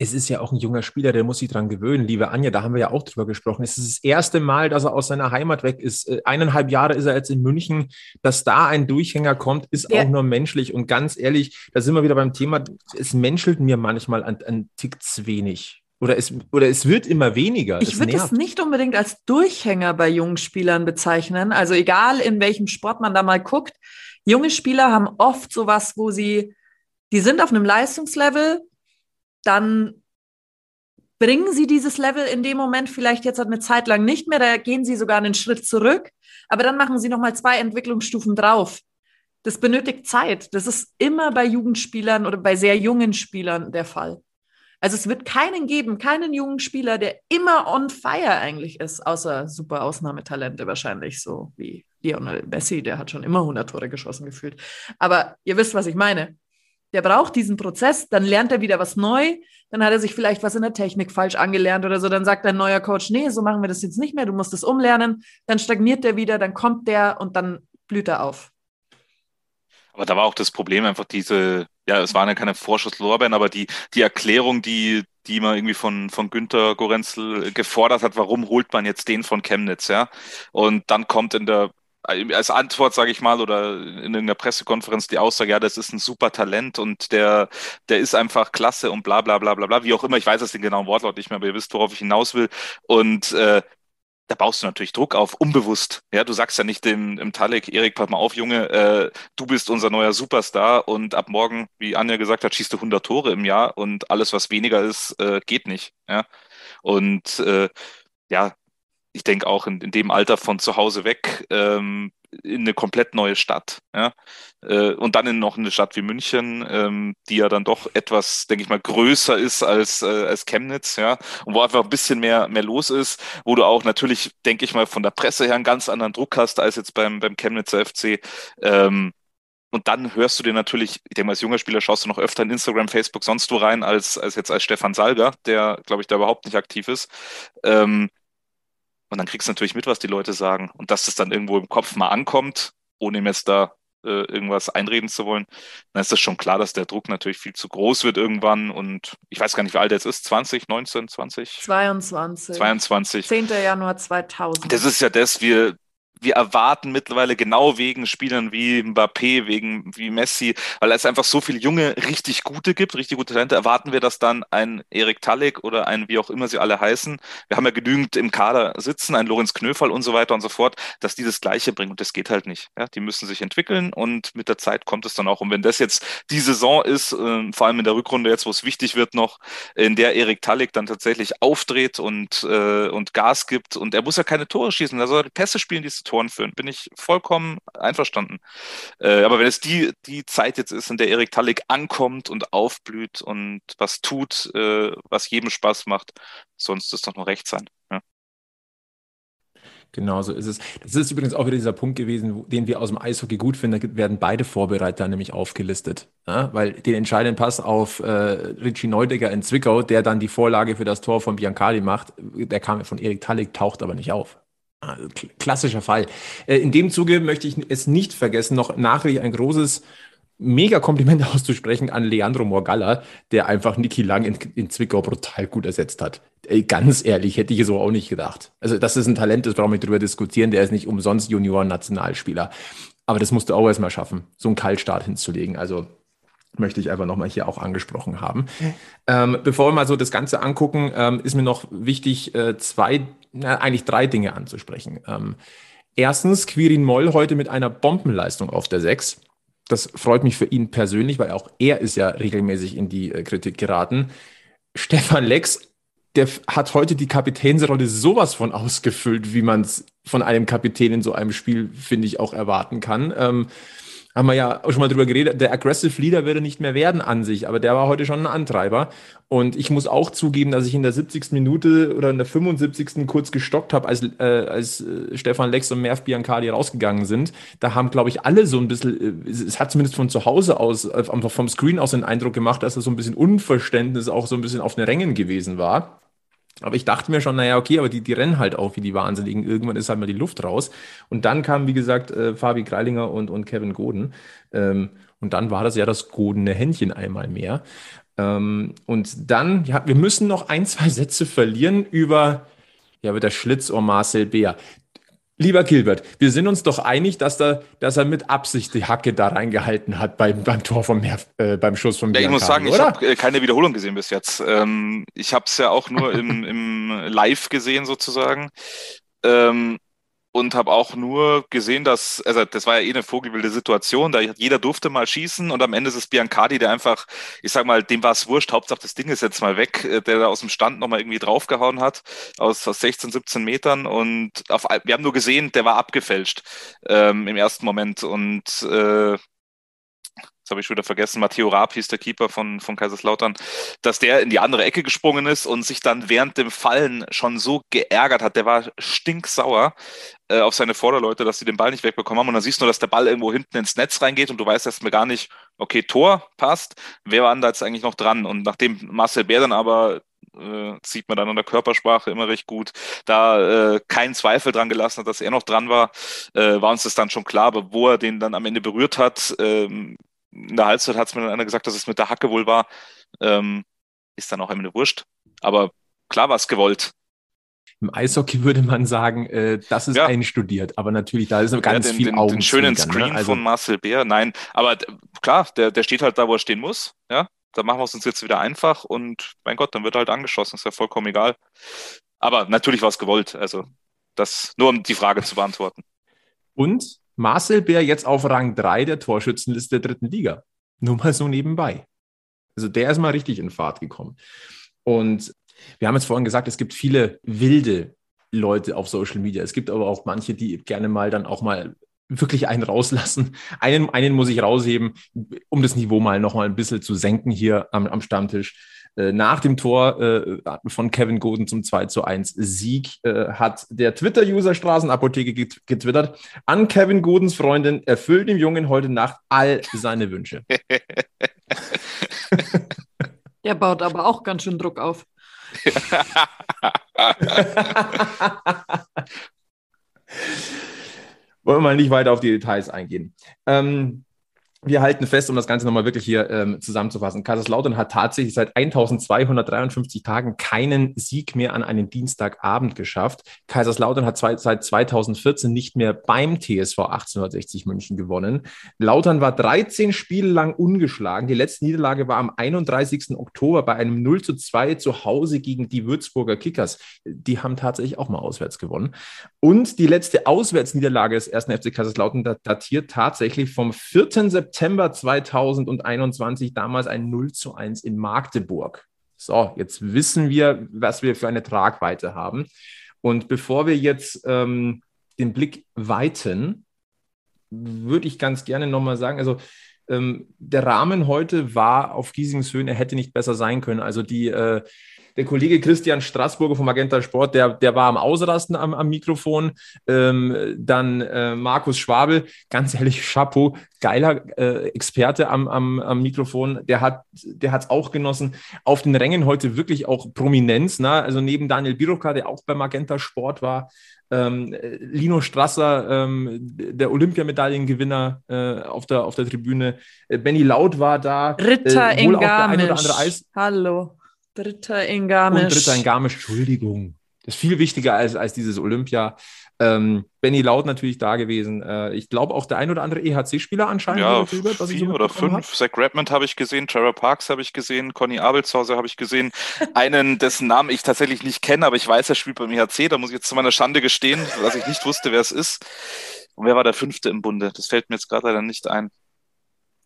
es ist ja auch ein junger Spieler, der muss sich dran gewöhnen. Liebe Anja, da haben wir ja auch drüber gesprochen. Es ist das erste Mal, dass er aus seiner Heimat weg ist. Äh, eineinhalb Jahre ist er jetzt in München. Dass da ein Durchhänger kommt, ist ja. auch nur menschlich. Und ganz ehrlich, da sind wir wieder beim Thema, es menschelt mir manchmal ein, ein Tick zu wenig. Oder es, oder es wird immer weniger. Ich würde es nicht unbedingt als Durchhänger bei jungen Spielern bezeichnen. Also egal, in welchem Sport man da mal guckt. Junge Spieler haben oft sowas, wo sie, die sind auf einem Leistungslevel, dann bringen sie dieses Level in dem Moment vielleicht jetzt eine Zeit lang nicht mehr, da gehen sie sogar einen Schritt zurück, aber dann machen sie nochmal zwei Entwicklungsstufen drauf. Das benötigt Zeit. Das ist immer bei Jugendspielern oder bei sehr jungen Spielern der Fall. Also es wird keinen geben, keinen jungen Spieler, der immer on fire eigentlich ist, außer super Ausnahmetalente wahrscheinlich, so wie Lionel Messi, der hat schon immer 100 Tore geschossen gefühlt. Aber ihr wisst, was ich meine der braucht diesen Prozess, dann lernt er wieder was neu, dann hat er sich vielleicht was in der Technik falsch angelernt oder so, dann sagt ein neuer Coach, nee, so machen wir das jetzt nicht mehr, du musst es umlernen, dann stagniert der wieder, dann kommt der und dann blüht er auf. Aber da war auch das Problem einfach diese, ja, es waren ja keine Vorschusslorbeeren, aber die, die Erklärung, die, die man irgendwie von, von Günter Gorenzel gefordert hat, warum holt man jetzt den von Chemnitz, ja? Und dann kommt in der als Antwort, sage ich mal, oder in einer Pressekonferenz die Aussage, ja, das ist ein super Talent und der, der ist einfach klasse und bla bla bla bla bla, wie auch immer, ich weiß jetzt den genauen Wortlaut nicht mehr, aber ihr wisst, worauf ich hinaus will. Und äh, da baust du natürlich Druck auf, unbewusst. Ja, du sagst ja nicht dem, im Talik, Erik, pass mal auf, Junge, äh, du bist unser neuer Superstar und ab morgen, wie Anja gesagt hat, schießt du 100 Tore im Jahr und alles, was weniger ist, äh, geht nicht. Ja, und äh, ja, ich denke auch in, in, dem Alter von zu Hause weg ähm, in eine komplett neue Stadt. Ja? Äh, und dann in noch eine Stadt wie München, ähm, die ja dann doch etwas, denke ich mal, größer ist als, äh, als Chemnitz, ja, und wo einfach ein bisschen mehr, mehr los ist, wo du auch natürlich, denke ich mal, von der Presse her einen ganz anderen Druck hast als jetzt beim, beim Chemnitzer FC. Ähm, und dann hörst du dir natürlich, ich denke mal, als junger Spieler schaust du noch öfter in Instagram, Facebook, sonst wo rein, als, als jetzt als Stefan Salger, der, glaube ich, da überhaupt nicht aktiv ist. Ähm, und dann kriegst du natürlich mit, was die Leute sagen. Und dass das dann irgendwo im Kopf mal ankommt, ohne ihm jetzt da äh, irgendwas einreden zu wollen, dann ist das schon klar, dass der Druck natürlich viel zu groß wird irgendwann. Und ich weiß gar nicht, wie alt er jetzt ist. 20, 19, 20? 22. 22. 10. Januar 2000. Das ist ja das, wir, wir erwarten mittlerweile genau wegen Spielern wie Mbappé, wegen wie Messi, weil es einfach so viele junge, richtig gute gibt, richtig gute Talente, erwarten wir, dass dann ein Erik Talik oder ein wie auch immer sie alle heißen, wir haben ja genügend im Kader sitzen, ein Lorenz Knöferl und so weiter und so fort, dass die das Gleiche bringen und das geht halt nicht. Ja, die müssen sich entwickeln und mit der Zeit kommt es dann auch. Und wenn das jetzt die Saison ist, äh, vor allem in der Rückrunde jetzt, wo es wichtig wird noch, in der Erik Talik dann tatsächlich aufdreht und, äh, und Gas gibt und er muss ja keine Tore schießen, er soll Pässe spielen, die Toren führen. Bin ich vollkommen einverstanden. Äh, aber wenn es die, die Zeit jetzt ist, in der Erik Tallig ankommt und aufblüht und was tut, äh, was jedem Spaß macht, sonst ist doch nur recht sein. Ja. Genau so ist es. Das ist übrigens auch wieder dieser Punkt gewesen, den wir aus dem Eishockey gut finden. Da werden beide Vorbereiter nämlich aufgelistet. Ja? Weil den entscheidenden Pass auf äh, Richie Neudegger in Zwickau, der dann die Vorlage für das Tor von Biancali macht, der kam von Erik Tallig, taucht aber nicht auf. Ah, klassischer Fall. Äh, in dem Zuge möchte ich es nicht vergessen, noch nachträglich ein großes Mega-Kompliment auszusprechen an Leandro Morgalla, der einfach Niki Lang in, in, Zwickau brutal gut ersetzt hat. Ganz ehrlich, hätte ich so auch nicht gedacht. Also, das ist ein Talent, das brauchen wir drüber diskutieren. Der ist nicht umsonst Junioren-Nationalspieler. Aber das musst du auch erstmal schaffen, so einen Kaltstart hinzulegen. Also, möchte ich einfach nochmal hier auch angesprochen haben. Ähm, bevor wir mal so das Ganze angucken, ähm, ist mir noch wichtig, äh, zwei, na, eigentlich drei Dinge anzusprechen. Ähm, erstens, Quirin Moll heute mit einer Bombenleistung auf der 6. Das freut mich für ihn persönlich, weil auch er ist ja regelmäßig in die äh, Kritik geraten. Stefan Lex, der hat heute die Kapitänsrolle sowas von ausgefüllt, wie man es von einem Kapitän in so einem Spiel, finde ich, auch erwarten kann. Ähm, haben wir ja auch schon mal drüber geredet, der Aggressive Leader würde nicht mehr werden an sich, aber der war heute schon ein Antreiber. Und ich muss auch zugeben, dass ich in der 70. Minute oder in der 75. kurz gestockt habe, als, äh, als äh, Stefan Lex und Merv Biancali rausgegangen sind. Da haben, glaube ich, alle so ein bisschen, äh, es hat zumindest von zu Hause aus, äh, vom Screen aus den Eindruck gemacht, dass da so ein bisschen Unverständnis auch so ein bisschen auf den Rängen gewesen war. Aber ich dachte mir schon, naja, okay, aber die, die rennen halt auch wie die Wahnsinnigen. Irgendwann ist halt mal die Luft raus. Und dann kamen, wie gesagt, äh, Fabi Greilinger und, und Kevin Goden. Ähm, und dann war das ja das godene Händchen einmal mehr. Ähm, und dann, ja, wir müssen noch ein, zwei Sätze verlieren über, ja, über das Schlitzohr Marcel Beer. Lieber Gilbert, wir sind uns doch einig, dass, da, dass er mit Absicht die Hacke da reingehalten hat beim, beim Tor vom Meer, äh, beim Schuss vom Ja, ich muss sagen, oder? ich habe äh, keine Wiederholung gesehen bis jetzt. Ähm, ich habe es ja auch nur im, im Live gesehen sozusagen. Ähm, und habe auch nur gesehen, dass, also das war ja eh eine vogelwilde Situation, da jeder durfte mal schießen und am Ende ist es Biancardi, der einfach, ich sag mal, dem war es wurscht, Hauptsache das Ding ist jetzt mal weg, äh, der da aus dem Stand nochmal irgendwie draufgehauen hat, aus, aus 16, 17 Metern und auf, wir haben nur gesehen, der war abgefälscht ähm, im ersten Moment und äh, das habe ich wieder vergessen, Matteo Raab hieß der Keeper von, von Kaiserslautern, dass der in die andere Ecke gesprungen ist und sich dann während dem Fallen schon so geärgert hat. Der war stinksauer äh, auf seine Vorderleute, dass sie den Ball nicht wegbekommen haben. Und dann siehst du, dass der Ball irgendwo hinten ins Netz reingeht und du weißt erstmal gar nicht, okay, Tor passt. Wer war denn da jetzt eigentlich noch dran? Und nachdem Marcel Bär dann aber äh, sieht man dann an der Körpersprache immer recht gut, da äh, keinen Zweifel dran gelassen hat, dass er noch dran war, äh, war uns das dann schon klar. Aber wo er den dann am Ende berührt hat, ähm, in der Halbzeit hat es mir dann einer gesagt, dass es mit der Hacke wohl war. Ähm, ist dann auch immer eine Wurscht. Aber klar war es gewollt. Im Eishockey würde man sagen, äh, das ist ja. einstudiert, aber natürlich, da ist noch ganz den, viel den, den schönen ne? Screen ne? also, von Marcel Bär, nein, aber klar, der, der steht halt da, wo er stehen muss, ja, da machen wir es uns jetzt wieder einfach und mein Gott, dann wird er halt angeschossen, ist ja vollkommen egal. Aber natürlich war es gewollt, also das nur um die Frage zu beantworten. Und Marcel Bär jetzt auf Rang 3 der Torschützenliste der dritten Liga. Nur mal so nebenbei. Also der ist mal richtig in Fahrt gekommen. Und wir haben jetzt vorhin gesagt, es gibt viele wilde Leute auf Social Media. Es gibt aber auch manche, die gerne mal dann auch mal wirklich einen rauslassen. Einen, einen muss ich rausheben, um das Niveau mal noch mal ein bisschen zu senken hier am, am Stammtisch. Äh, nach dem Tor äh, von Kevin Goden zum 2 zu 1 Sieg äh, hat der Twitter-User Straßenapotheke getwittert. An Kevin Godens Freundin erfüllt dem Jungen heute Nacht all seine Wünsche. Der baut aber auch ganz schön Druck auf. Wollen wir mal nicht weiter auf die Details eingehen. Ähm, wir halten fest, um das Ganze nochmal wirklich hier ähm, zusammenzufassen. Kaiserslautern hat tatsächlich seit 1253 Tagen keinen Sieg mehr an einem Dienstagabend geschafft. Kaiserslautern hat zwei, seit 2014 nicht mehr beim TSV 1860 München gewonnen. Lautern war 13 Spiele lang ungeschlagen. Die letzte Niederlage war am 31. Oktober bei einem 0 zu 2 zu Hause gegen die Würzburger Kickers. Die haben tatsächlich auch mal auswärts gewonnen. Und die letzte Auswärtsniederlage des ersten FC Kaiserslautern datiert tatsächlich vom 4. September September 2021 damals ein 0 zu 1 in Magdeburg. So, jetzt wissen wir, was wir für eine Tragweite haben. Und bevor wir jetzt ähm, den Blick weiten, würde ich ganz gerne nochmal sagen, also ähm, der Rahmen heute war auf Giesingshöhen, er hätte nicht besser sein können. Also die äh, der Kollege Christian Straßburger vom Magenta Sport, der, der war am Ausrasten am, am Mikrofon. Ähm, dann äh, Markus Schwabel, ganz ehrlich, Chapeau, geiler äh, Experte am, am, am Mikrofon. Der hat der es auch genossen. Auf den Rängen heute wirklich auch Prominenz. Ne? Also neben Daniel Biroka, der auch bei Magenta Sport war, ähm, Lino Strasser, ähm, der Olympiamedaillengewinner äh, auf, der, auf der Tribüne. Äh, Benny Laut war da. Ritter äh, in Garmisch. Hallo. Dritter in Garmisch. Und Dritter in Garmisch, Entschuldigung. Das ist viel wichtiger als, als dieses Olympia. Ähm, Benny Laut natürlich da gewesen. Äh, ich glaube auch der ein oder andere EHC-Spieler anscheinend. Ja, vier so oder fünf. Hab. Zach Redmond habe ich gesehen, Trevor Parks habe ich gesehen, Conny Abelshauser habe ich gesehen. Einen, dessen Namen ich tatsächlich nicht kenne, aber ich weiß, er spielt beim EHC. Da muss ich jetzt zu meiner Schande gestehen, dass ich nicht wusste, wer es ist. Und wer war der Fünfte im Bunde? Das fällt mir jetzt gerade leider nicht ein.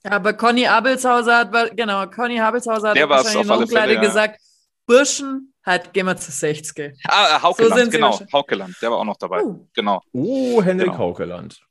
Ja, aber Conny Abelshauser hat, genau, Conny Abelshauser hat wahrscheinlich noch Fälle, ja. gesagt, Burschen hat, gehen wir zu 60. Ah, äh, Haukeland, so genau, Haukeland, der war auch noch dabei, uh. genau. Oh, Henrik genau. Haukeland.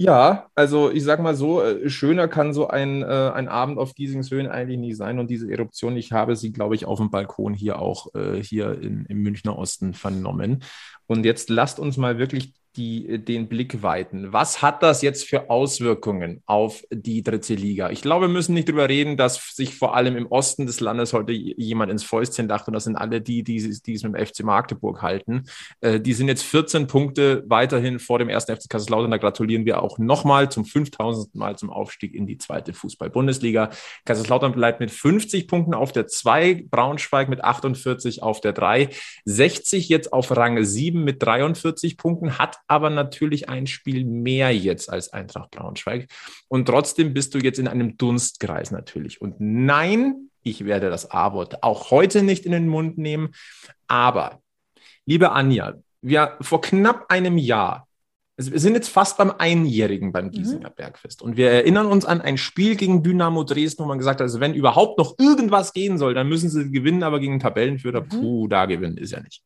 Ja, also ich sag mal so, äh, schöner kann so ein, äh, ein Abend auf Giesingshöhen eigentlich nicht sein. Und diese Eruption, ich habe sie, glaube ich, auf dem Balkon hier auch äh, hier in, im Münchner Osten vernommen. Und jetzt lasst uns mal wirklich die, äh, den Blick weiten. Was hat das jetzt für Auswirkungen auf die dritte Liga? Ich glaube, wir müssen nicht darüber reden, dass sich vor allem im Osten des Landes heute jemand ins Fäustchen dacht und das sind alle die, die, die es mit dem FC Magdeburg halten. Äh, die sind jetzt 14 Punkte weiterhin vor dem ersten FC Kaiserslautern. Da gratulieren wir auch nochmal zum 5000. Mal zum Aufstieg in die zweite Fußball-Bundesliga. Kaiserslautern bleibt mit 50 Punkten auf der 2, Braunschweig mit 48 auf der 3, 60 jetzt auf Rang 7 mit 43 Punkten, hat aber natürlich ein Spiel mehr jetzt als Eintracht Braunschweig. Und trotzdem bist du jetzt in einem Dunstkreis natürlich. Und nein, ich werde das A-Wort auch heute nicht in den Mund nehmen. Aber, liebe Anja, wir vor knapp einem Jahr wir sind jetzt fast beim Einjährigen beim mhm. Giesinger. Bergfest. Und wir erinnern uns an ein Spiel gegen Dynamo Dresden, wo man gesagt hat, also wenn überhaupt noch irgendwas gehen soll, dann müssen sie gewinnen, aber gegen Tabellenführer, mhm. puh, da gewinnen ist ja nicht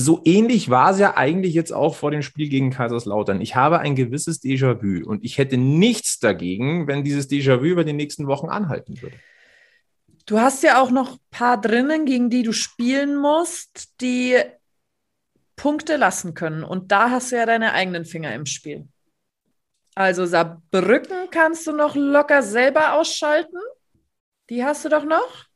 so ähnlich war es ja eigentlich jetzt auch vor dem Spiel gegen Kaiserslautern. Ich habe ein gewisses Déjà-vu und ich hätte nichts dagegen, wenn dieses Déjà-vu über die nächsten Wochen anhalten würde. Du hast ja auch noch ein paar drinnen, gegen die du spielen musst, die Punkte lassen können. Und da hast du ja deine eigenen Finger im Spiel. Also Saarbrücken kannst du noch locker selber ausschalten. Die hast du doch noch.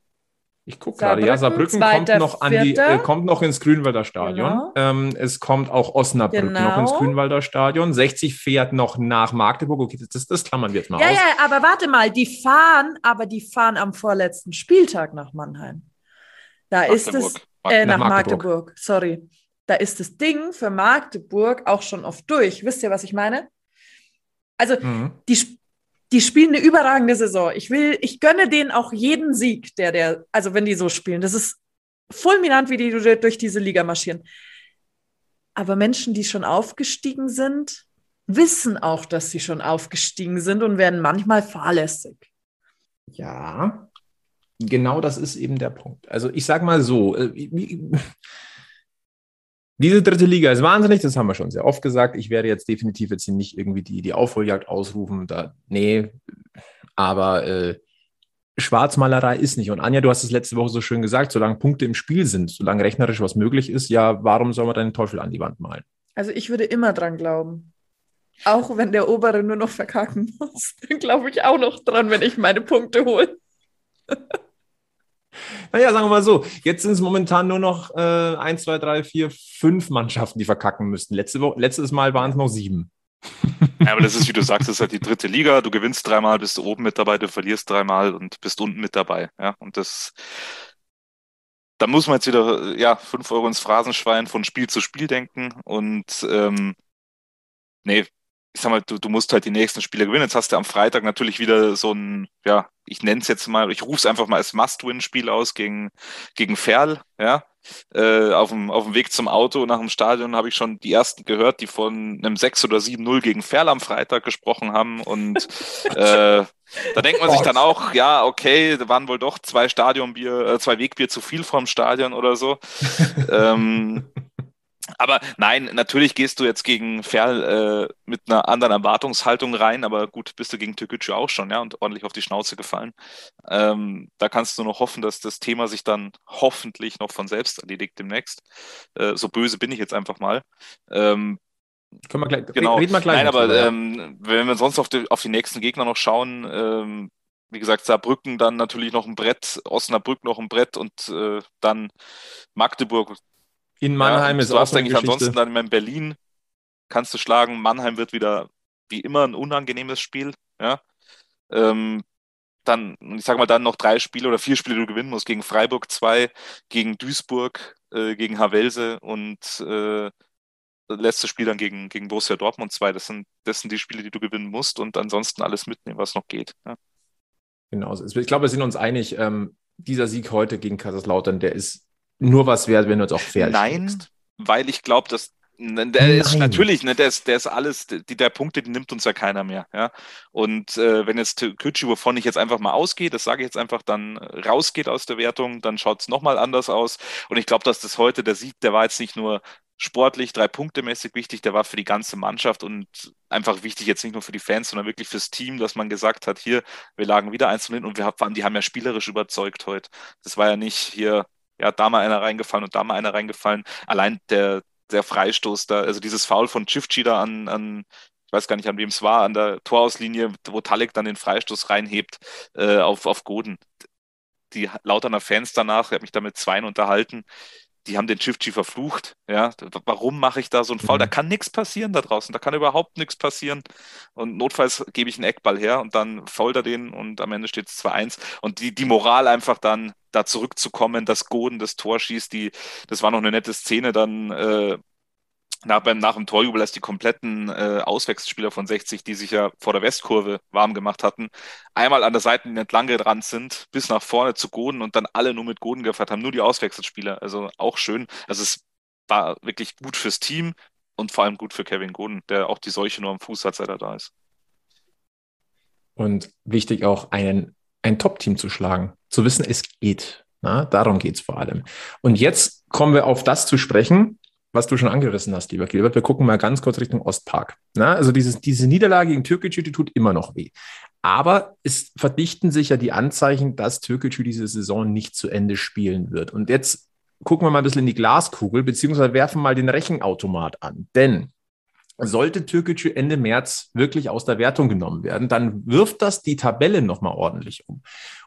Ich gucke gerade, ja, Saarbrücken kommt noch, an die, äh, kommt noch ins Grünwalder Stadion. Genau. Ähm, es kommt auch Osnabrück genau. noch ins Grünwalder Stadion. 60 fährt noch nach Magdeburg. Okay, das, das klammern wir jetzt mal ja, aus. Ja, aber warte mal, die fahren, aber die fahren am vorletzten Spieltag nach Mannheim. Da Magdeburg. ist es, äh, nach, nach Magdeburg. Magdeburg, sorry. Da ist das Ding für Magdeburg auch schon oft durch. Wisst ihr, was ich meine? Also mhm. die, die spielen eine überragende Saison. Ich will, ich gönne denen auch jeden Sieg, der, der, also wenn die so spielen. Das ist fulminant, wie die durch diese Liga marschieren. Aber Menschen, die schon aufgestiegen sind, wissen auch, dass sie schon aufgestiegen sind und werden manchmal fahrlässig. Ja, genau das ist eben der Punkt. Also ich sage mal so, äh, diese dritte Liga ist wahnsinnig, das haben wir schon sehr oft gesagt. Ich werde jetzt definitiv jetzt hier nicht irgendwie die, die Aufholjagd ausrufen. Da, nee, aber äh, Schwarzmalerei ist nicht. Und Anja, du hast es letzte Woche so schön gesagt, solange Punkte im Spiel sind, solange rechnerisch was möglich ist, ja, warum soll man deinen Teufel an die Wand malen? Also ich würde immer dran glauben. Auch wenn der Obere nur noch verkacken muss, dann glaube ich auch noch dran, wenn ich meine Punkte hole. Naja, sagen wir mal so, jetzt sind es momentan nur noch äh, 1, 2, 3, 4, 5 Mannschaften, die verkacken müssten. Letzte letztes Mal waren es noch sieben. Ja, aber das ist, wie du sagst, das ist halt die dritte Liga. Du gewinnst dreimal, bist du oben mit dabei, du verlierst dreimal und bist unten mit dabei. Ja, und das, da muss man jetzt wieder, ja, 5 Euro ins Phrasenschwein von Spiel zu Spiel denken und, ähm, nee, ich sag mal, du, du musst halt die nächsten Spiele gewinnen. Jetzt hast du am Freitag natürlich wieder so ein, ja, ich nenne es jetzt mal, ich rufe es einfach mal als Must-Win-Spiel aus gegen, gegen Ferl, ja. Äh, auf, dem, auf dem Weg zum Auto nach dem Stadion habe ich schon die ersten gehört, die von einem 6 oder 7-0 gegen Ferl am Freitag gesprochen haben. Und äh, da denkt man sich dann auch, ja, okay, da waren wohl doch zwei Stadionbier, äh, zwei Wegbier zu viel vom Stadion oder so. ähm, aber nein, natürlich gehst du jetzt gegen Ferl äh, mit einer anderen Erwartungshaltung rein, aber gut, bist du gegen Türkgücü auch schon, ja, und ordentlich auf die Schnauze gefallen. Ähm, da kannst du noch hoffen, dass das Thema sich dann hoffentlich noch von selbst erledigt demnächst. Äh, so böse bin ich jetzt einfach mal. Ähm, Können wir gleich, genau. reden wir gleich. Nein, aber ähm, wenn wir sonst auf die, auf die nächsten Gegner noch schauen, ähm, wie gesagt, Saarbrücken dann natürlich noch ein Brett, Osnabrück noch ein Brett und äh, dann Magdeburg in Mannheim ja, ist auch hast eigentlich ansonsten dann in Berlin kannst du schlagen. Mannheim wird wieder wie immer ein unangenehmes Spiel. Ja. Ähm, dann, ich sag mal, dann noch drei Spiele oder vier Spiele, die du gewinnen musst. Gegen Freiburg zwei, gegen Duisburg, äh, gegen Havelse und äh, das letzte Spiel dann gegen, gegen Borussia Dortmund zwei. Das sind, das sind die Spiele, die du gewinnen musst und ansonsten alles mitnehmen, was noch geht. Ja. Genau. Ich glaube, wir sind uns einig, ähm, dieser Sieg heute gegen Kaiserslautern, der ist nur was wert, wenn du jetzt auch fair Nein, spielst. weil ich glaube, dass ne, der Nein. ist natürlich, ne, der ist, der ist alles, die, der Punkte, die nimmt uns ja keiner mehr. Ja? Und äh, wenn jetzt Kütschi, wovon ich jetzt einfach mal ausgehe, das sage ich jetzt einfach, dann rausgeht aus der Wertung, dann schaut es nochmal anders aus. Und ich glaube, dass das heute der Sieg, der war jetzt nicht nur sportlich, drei Punkte mäßig wichtig, der war für die ganze Mannschaft und einfach wichtig jetzt nicht nur für die Fans, sondern wirklich fürs Team, dass man gesagt hat, hier, wir lagen wieder eins hin und wir haben, die haben ja spielerisch überzeugt heute. Das war ja nicht hier, ja, da mal einer reingefallen und da mal einer reingefallen. Allein der, der Freistoß da, also dieses Foul von Chifchi da an, an, ich weiß gar nicht, an wem es war, an der Torauslinie, wo Talek dann den Freistoß reinhebt äh, auf, auf Goden. Die Lauterner Fans danach, ich habe mich da mit Zweien unterhalten, die haben den Chifchi verflucht. Ja, warum mache ich da so einen Foul? Mhm. Da kann nichts passieren da draußen. Da kann überhaupt nichts passieren. Und notfalls gebe ich einen Eckball her und dann fault er den und am Ende steht es 2-1. Und die, die Moral einfach dann da zurückzukommen, dass Goden das Tor schießt, die, das war noch eine nette Szene dann. Äh, nach, beim, nach dem Torjubel, als die kompletten äh, Auswechselspieler von 60, die sich ja vor der Westkurve warm gemacht hatten, einmal an der Seite entlang gerannt sind, bis nach vorne zu Goden und dann alle nur mit Goden gefeiert haben, nur die Auswechselspieler. Also auch schön. Also es war wirklich gut fürs Team und vor allem gut für Kevin Goden, der auch die Seuche nur am Fuß hat, seit er da ist. Und wichtig auch, einen, ein Top-Team zu schlagen, zu wissen, es geht. Na, darum geht es vor allem. Und jetzt kommen wir auf das zu sprechen, was du schon angerissen hast, lieber Gilbert. Wir gucken mal ganz kurz Richtung Ostpark. Na, also dieses, diese Niederlage gegen Türkgücü, die tut immer noch weh. Aber es verdichten sich ja die Anzeichen, dass Türkgücü diese Saison nicht zu Ende spielen wird. Und jetzt gucken wir mal ein bisschen in die Glaskugel, beziehungsweise werfen mal den Rechenautomat an. Denn sollte Türkgücü Ende März wirklich aus der Wertung genommen werden, dann wirft das die Tabelle nochmal ordentlich um.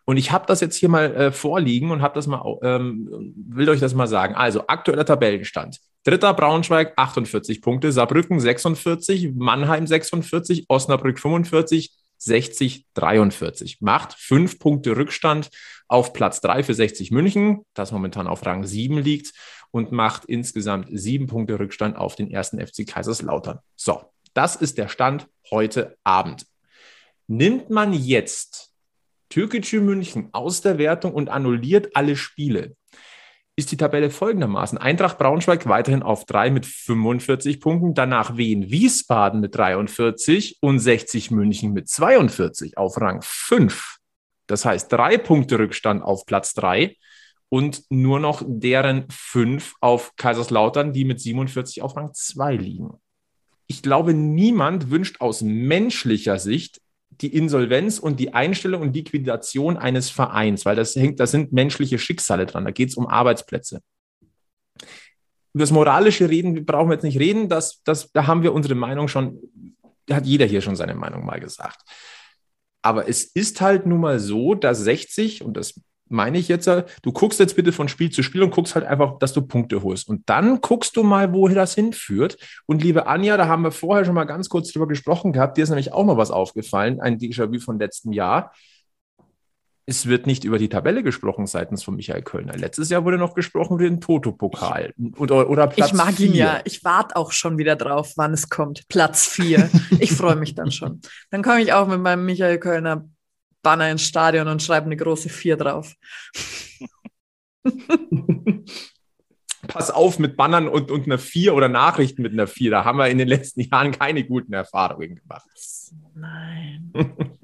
Und ich habe das jetzt hier mal äh, vorliegen und habe das mal, ähm, will euch das mal sagen. Also aktueller Tabellenstand. Dritter Braunschweig 48 Punkte, Saarbrücken 46, Mannheim 46, Osnabrück 45, 60, 43. Macht fünf Punkte Rückstand auf Platz drei für 60 München, das momentan auf Rang 7 liegt, und macht insgesamt sieben Punkte Rückstand auf den ersten FC Kaiserslautern. So, das ist der Stand heute Abend. Nimmt man jetzt Türkgücü München aus der Wertung und annulliert alle Spiele, ist die Tabelle folgendermaßen. Eintracht Braunschweig weiterhin auf drei mit 45 Punkten, danach Wien Wiesbaden mit 43 und 60 München mit 42 auf Rang 5. Das heißt, drei Punkte Rückstand auf Platz drei und nur noch deren fünf auf Kaiserslautern, die mit 47 auf Rang 2 liegen. Ich glaube, niemand wünscht aus menschlicher Sicht die Insolvenz und die Einstellung und Liquidation eines Vereins, weil das hängt, das sind menschliche Schicksale dran. Da geht es um Arbeitsplätze. Über das moralische Reden brauchen wir jetzt nicht reden. Das, das, da haben wir unsere Meinung schon, hat jeder hier schon seine Meinung mal gesagt. Aber es ist halt nun mal so, dass 60, und das meine ich jetzt, du guckst jetzt bitte von Spiel zu Spiel und guckst halt einfach, dass du Punkte holst. Und dann guckst du mal, wohin das hinführt. Und liebe Anja, da haben wir vorher schon mal ganz kurz drüber gesprochen gehabt. Dir ist nämlich auch mal was aufgefallen, ein Déjà-vu von letztem Jahr. Es wird nicht über die Tabelle gesprochen seitens von Michael Kölner. Letztes Jahr wurde noch gesprochen über den Toto-Pokal oder, oder Platz Ich mag vier. ihn ja. Ich warte auch schon wieder drauf, wann es kommt. Platz 4. ich freue mich dann schon. Dann komme ich auch mit meinem Michael Kölner Banner ins Stadion und schreibe eine große 4 drauf. Pass auf mit Bannern und, und einer 4 oder Nachrichten mit einer 4. Da haben wir in den letzten Jahren keine guten Erfahrungen gemacht. Nein.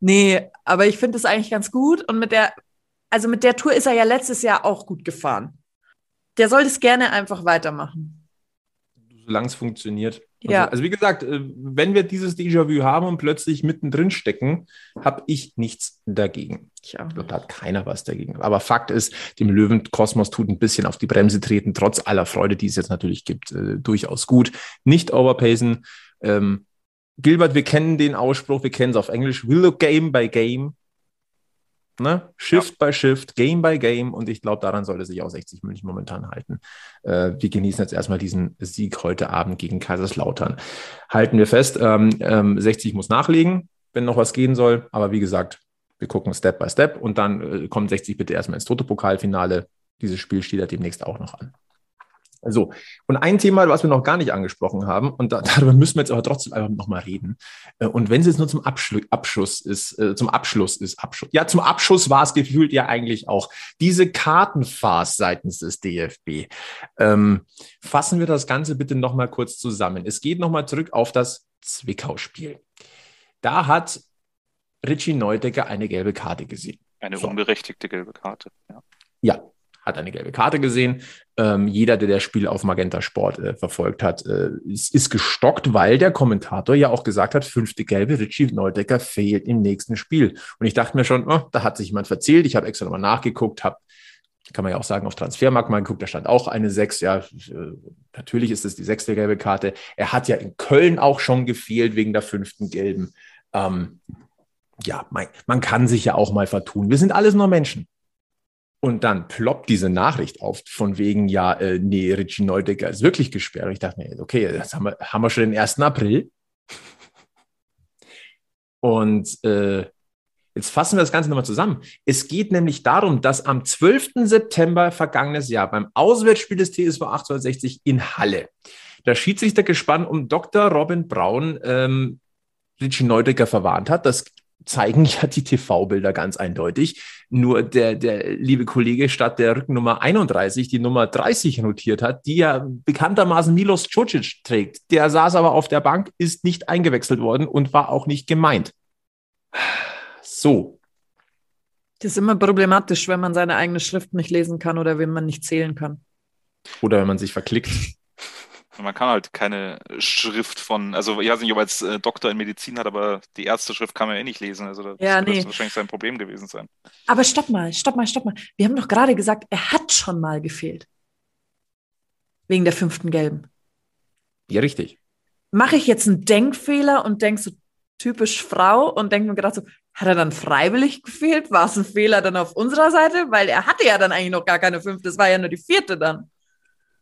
nee, aber ich finde es eigentlich ganz gut. Und mit der, also mit der Tour ist er ja letztes Jahr auch gut gefahren. Der soll das gerne einfach weitermachen. Solange es funktioniert. Also, ja. Also wie gesagt, äh, wenn wir dieses Déjà-vu haben und plötzlich mittendrin stecken, habe ich nichts dagegen. Ich glaube, da hat keiner was dagegen. Aber Fakt ist, dem Löwenkosmos tut ein bisschen auf die Bremse treten, trotz aller Freude, die es jetzt natürlich gibt, äh, durchaus gut. Nicht overpacen. Ähm, Gilbert, wir kennen den Ausspruch, wir kennen es auf Englisch, we look game by game. Ne? Shift ja. by Shift, Game by Game und ich glaube, daran sollte sich auch 60 München momentan halten. Äh, wir genießen jetzt erstmal diesen Sieg heute Abend gegen Kaiserslautern. Halten wir fest, ähm, ähm, 60 muss nachlegen, wenn noch was gehen soll, aber wie gesagt, wir gucken Step by Step und dann äh, kommt 60 bitte erstmal ins Toto-Pokalfinale. Dieses Spiel steht ja demnächst auch noch an. So, und ein Thema, was wir noch gar nicht angesprochen haben, und da, darüber müssen wir jetzt aber trotzdem einfach nochmal reden. Äh, und wenn es jetzt nur zum Abschlu Abschluss ist, äh, zum Abschluss ist, Abschluss, ja, zum Abschluss war es gefühlt ja eigentlich auch diese Kartenfarce seitens des DFB. Ähm, fassen wir das Ganze bitte nochmal kurz zusammen. Es geht nochmal zurück auf das Zwickau-Spiel. Da hat Richie Neudecker eine gelbe Karte gesehen. Eine so. unberechtigte gelbe Karte, ja. Ja, hat eine gelbe Karte gesehen. Ähm, jeder, der das Spiel auf Magenta Sport äh, verfolgt hat, äh, ist, ist, gestockt, weil der Kommentator ja auch gesagt hat, fünfte gelbe, Richie Neudecker fehlt im nächsten Spiel. Und ich dachte mir schon, oh, da hat sich jemand verzählt. Ich habe extra nochmal nachgeguckt, habe kann man ja auch sagen, auf Transfermarkt mal geguckt, da stand auch eine sechs. Ja, äh, natürlich ist es die sechste gelbe Karte. Er hat ja in Köln auch schon gefehlt wegen der fünften gelben. Ähm, ja, man, man kann sich ja auch mal vertun. Wir sind alles nur Menschen. Und dann ploppt diese Nachricht auf, von wegen, ja, äh, nee, Richie Neudecker ist wirklich gesperrt. Und ich dachte mir, okay, das haben wir, haben wir schon den 1. April. Und äh, jetzt fassen wir das Ganze nochmal zusammen. Es geht nämlich darum, dass am 12. September vergangenes Jahr beim Auswärtsspiel des TSV 1860 in Halle der Schiedsrichtergespann um Dr. Robin Braun ähm, Richie Neudecker verwarnt hat. Das zeigen ja die TV-Bilder ganz eindeutig. Nur der, der liebe Kollege statt der Rückennummer 31 die Nummer 30 notiert hat, die ja bekanntermaßen Milos Cocic trägt. Der saß aber auf der Bank, ist nicht eingewechselt worden und war auch nicht gemeint. So. Das ist immer problematisch, wenn man seine eigene Schrift nicht lesen kann oder wenn man nicht zählen kann. Oder wenn man sich verklickt. Man kann halt keine Schrift von, also ich weiß nicht, ob er jetzt äh, Doktor in Medizin hat, aber die erste Schrift kann man eh nicht lesen. Also das ja, nee. wahrscheinlich sein Problem gewesen sein. Aber stopp mal, stopp mal, stopp mal. Wir haben doch gerade gesagt, er hat schon mal gefehlt. Wegen der fünften Gelben. Ja, richtig. Mache ich jetzt einen Denkfehler und denke so typisch Frau und denke mir gerade so, Hat er dann freiwillig gefehlt? War es ein Fehler dann auf unserer Seite? Weil er hatte ja dann eigentlich noch gar keine fünfte, das war ja nur die vierte dann.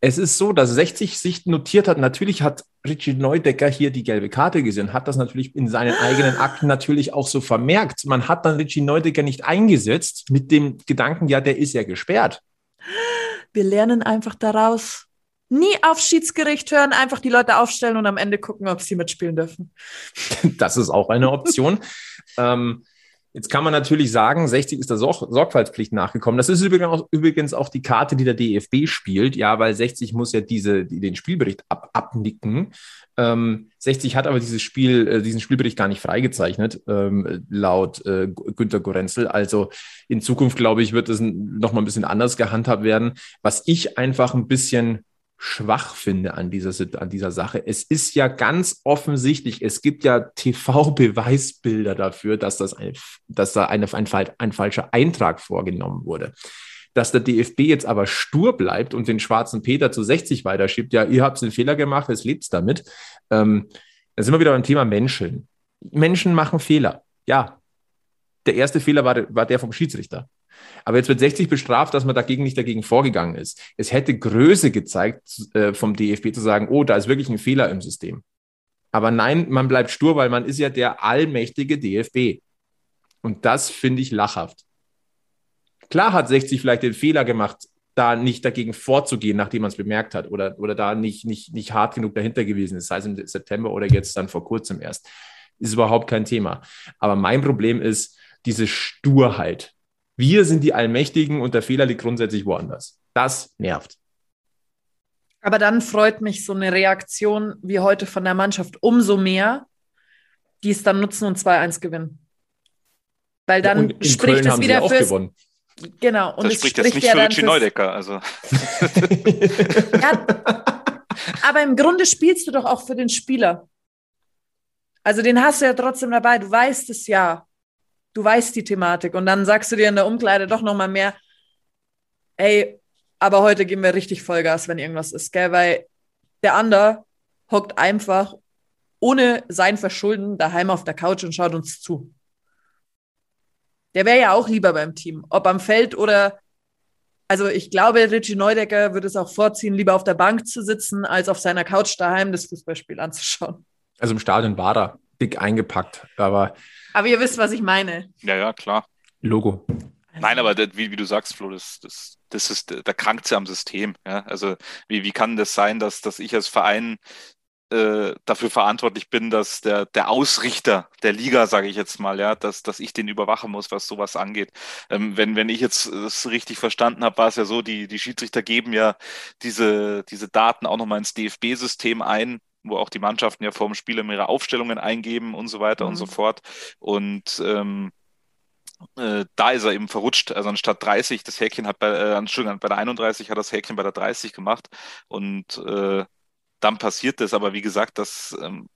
Es ist so, dass 60 sich notiert hat. Natürlich hat Richie Neudecker hier die gelbe Karte gesehen, hat das natürlich in seinen eigenen Akten natürlich auch so vermerkt. Man hat dann Richie Neudecker nicht eingesetzt mit dem Gedanken, ja, der ist ja gesperrt. Wir lernen einfach daraus. Nie aufs Schiedsgericht hören, einfach die Leute aufstellen und am Ende gucken, ob sie mitspielen dürfen. Das ist auch eine Option. ähm, Jetzt kann man natürlich sagen, 60 ist der Sorg Sorgfaltspflicht nachgekommen. Das ist übrigens auch die Karte, die der DFB spielt, ja, weil 60 muss ja diese, die, den Spielbericht ab, abnicken. Ähm, 60 hat aber dieses Spiel, äh, diesen Spielbericht gar nicht freigezeichnet, ähm, laut äh, Günter Gorenzel. Also in Zukunft, glaube ich, wird das noch mal ein bisschen anders gehandhabt werden. Was ich einfach ein bisschen schwach finde an dieser, an dieser Sache. Es ist ja ganz offensichtlich, es gibt ja TV-Beweisbilder dafür, dass, das ein, dass da eine, ein, ein falscher Eintrag vorgenommen wurde. Dass der DFB jetzt aber stur bleibt und den schwarzen Peter zu 60 weiterschiebt, ja, ihr habt einen Fehler gemacht, es lebt damit. Ähm, da sind wir wieder beim Thema Menschen. Menschen machen Fehler. Ja, der erste Fehler war, war der vom Schiedsrichter. Aber jetzt wird 60 bestraft, dass man dagegen nicht dagegen vorgegangen ist. Es hätte Größe gezeigt, äh, vom DFB zu sagen, oh, da ist wirklich ein Fehler im System. Aber nein, man bleibt stur, weil man ist ja der allmächtige DFB. Und das finde ich lachhaft. Klar hat 60 vielleicht den Fehler gemacht, da nicht dagegen vorzugehen, nachdem man es bemerkt hat oder, oder da nicht, nicht, nicht hart genug dahinter gewesen ist, sei es im September oder jetzt dann vor kurzem erst. Ist überhaupt kein Thema. Aber mein Problem ist diese Sturheit. Wir sind die Allmächtigen und der Fehler liegt grundsätzlich woanders. Das nervt. Aber dann freut mich so eine Reaktion wie heute von der Mannschaft umso mehr, die es dann nutzen und 2-1 gewinnen. Weil dann ja, spricht es wieder für. Gewonnen. Genau. Und das spricht jetzt nicht für Richie Neudecker. Also. ja, aber im Grunde spielst du doch auch für den Spieler. Also den hast du ja trotzdem dabei. Du weißt es ja du weißt die Thematik und dann sagst du dir in der Umkleide doch nochmal mehr, ey, aber heute geben wir richtig Vollgas, wenn irgendwas ist, gell? Weil der andere hockt einfach ohne sein Verschulden daheim auf der Couch und schaut uns zu. Der wäre ja auch lieber beim Team, ob am Feld oder. Also ich glaube, Richie Neudecker würde es auch vorziehen, lieber auf der Bank zu sitzen, als auf seiner Couch daheim das Fußballspiel anzuschauen. Also im Stadion war er dick eingepackt, aber aber ihr wisst, was ich meine. Ja, ja, klar. Logo. Nein, aber das, wie, wie, du sagst, Flo, das, das, das ist, da krankt sie am System. Ja? Also wie, wie kann das sein, dass, dass ich als Verein äh, dafür verantwortlich bin, dass der, der Ausrichter der Liga, sage ich jetzt mal, ja, dass, dass ich den überwachen muss, was sowas angeht. Ähm, wenn, wenn ich jetzt das richtig verstanden habe, war es ja so, die, die Schiedsrichter geben ja diese, diese Daten auch nochmal ins DFB-System ein wo auch die Mannschaften ja vor dem Spiel ihre Aufstellungen eingeben und so weiter mhm. und so mhm. fort. Und ähm, äh, da ist er eben verrutscht. Also anstatt 30, das Häkchen hat bei, äh, Entschuldigung, bei der 31 hat das Häkchen bei der 30 gemacht. Und äh, dann passiert das. Aber wie gesagt, das, ähm,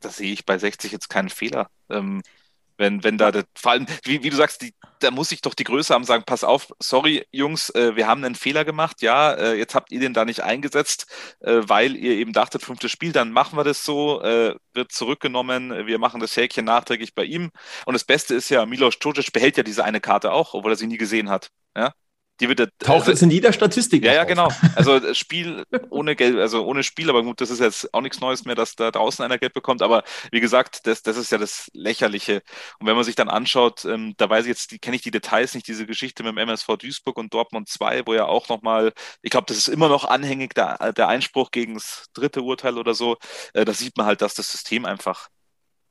das sehe ich bei 60 jetzt keinen Fehler. Ähm, wenn, wenn da, das, vor allem, wie, wie du sagst, die, da muss ich doch die Größe haben, sagen, pass auf, sorry Jungs, äh, wir haben einen Fehler gemacht, ja, äh, jetzt habt ihr den da nicht eingesetzt, äh, weil ihr eben dachtet, fünftes Spiel, dann machen wir das so, äh, wird zurückgenommen, wir machen das Häkchen nachträglich bei ihm. Und das Beste ist ja, Milos Djordjic behält ja diese eine Karte auch, obwohl er sie nie gesehen hat. Ja? Die wird Taucht also, in jeder Statistik. Ja, ja, genau. Also Spiel ohne Geld, also ohne Spiel, aber gut, das ist jetzt auch nichts Neues mehr, dass da draußen einer Geld bekommt. Aber wie gesagt, das, das ist ja das Lächerliche. Und wenn man sich dann anschaut, ähm, da weiß ich jetzt, kenne ich die Details nicht, diese Geschichte mit dem MSV Duisburg und Dortmund 2, wo ja auch nochmal, ich glaube, das ist immer noch anhängig, der, der Einspruch gegen das dritte Urteil oder so. Äh, da sieht man halt, dass das System einfach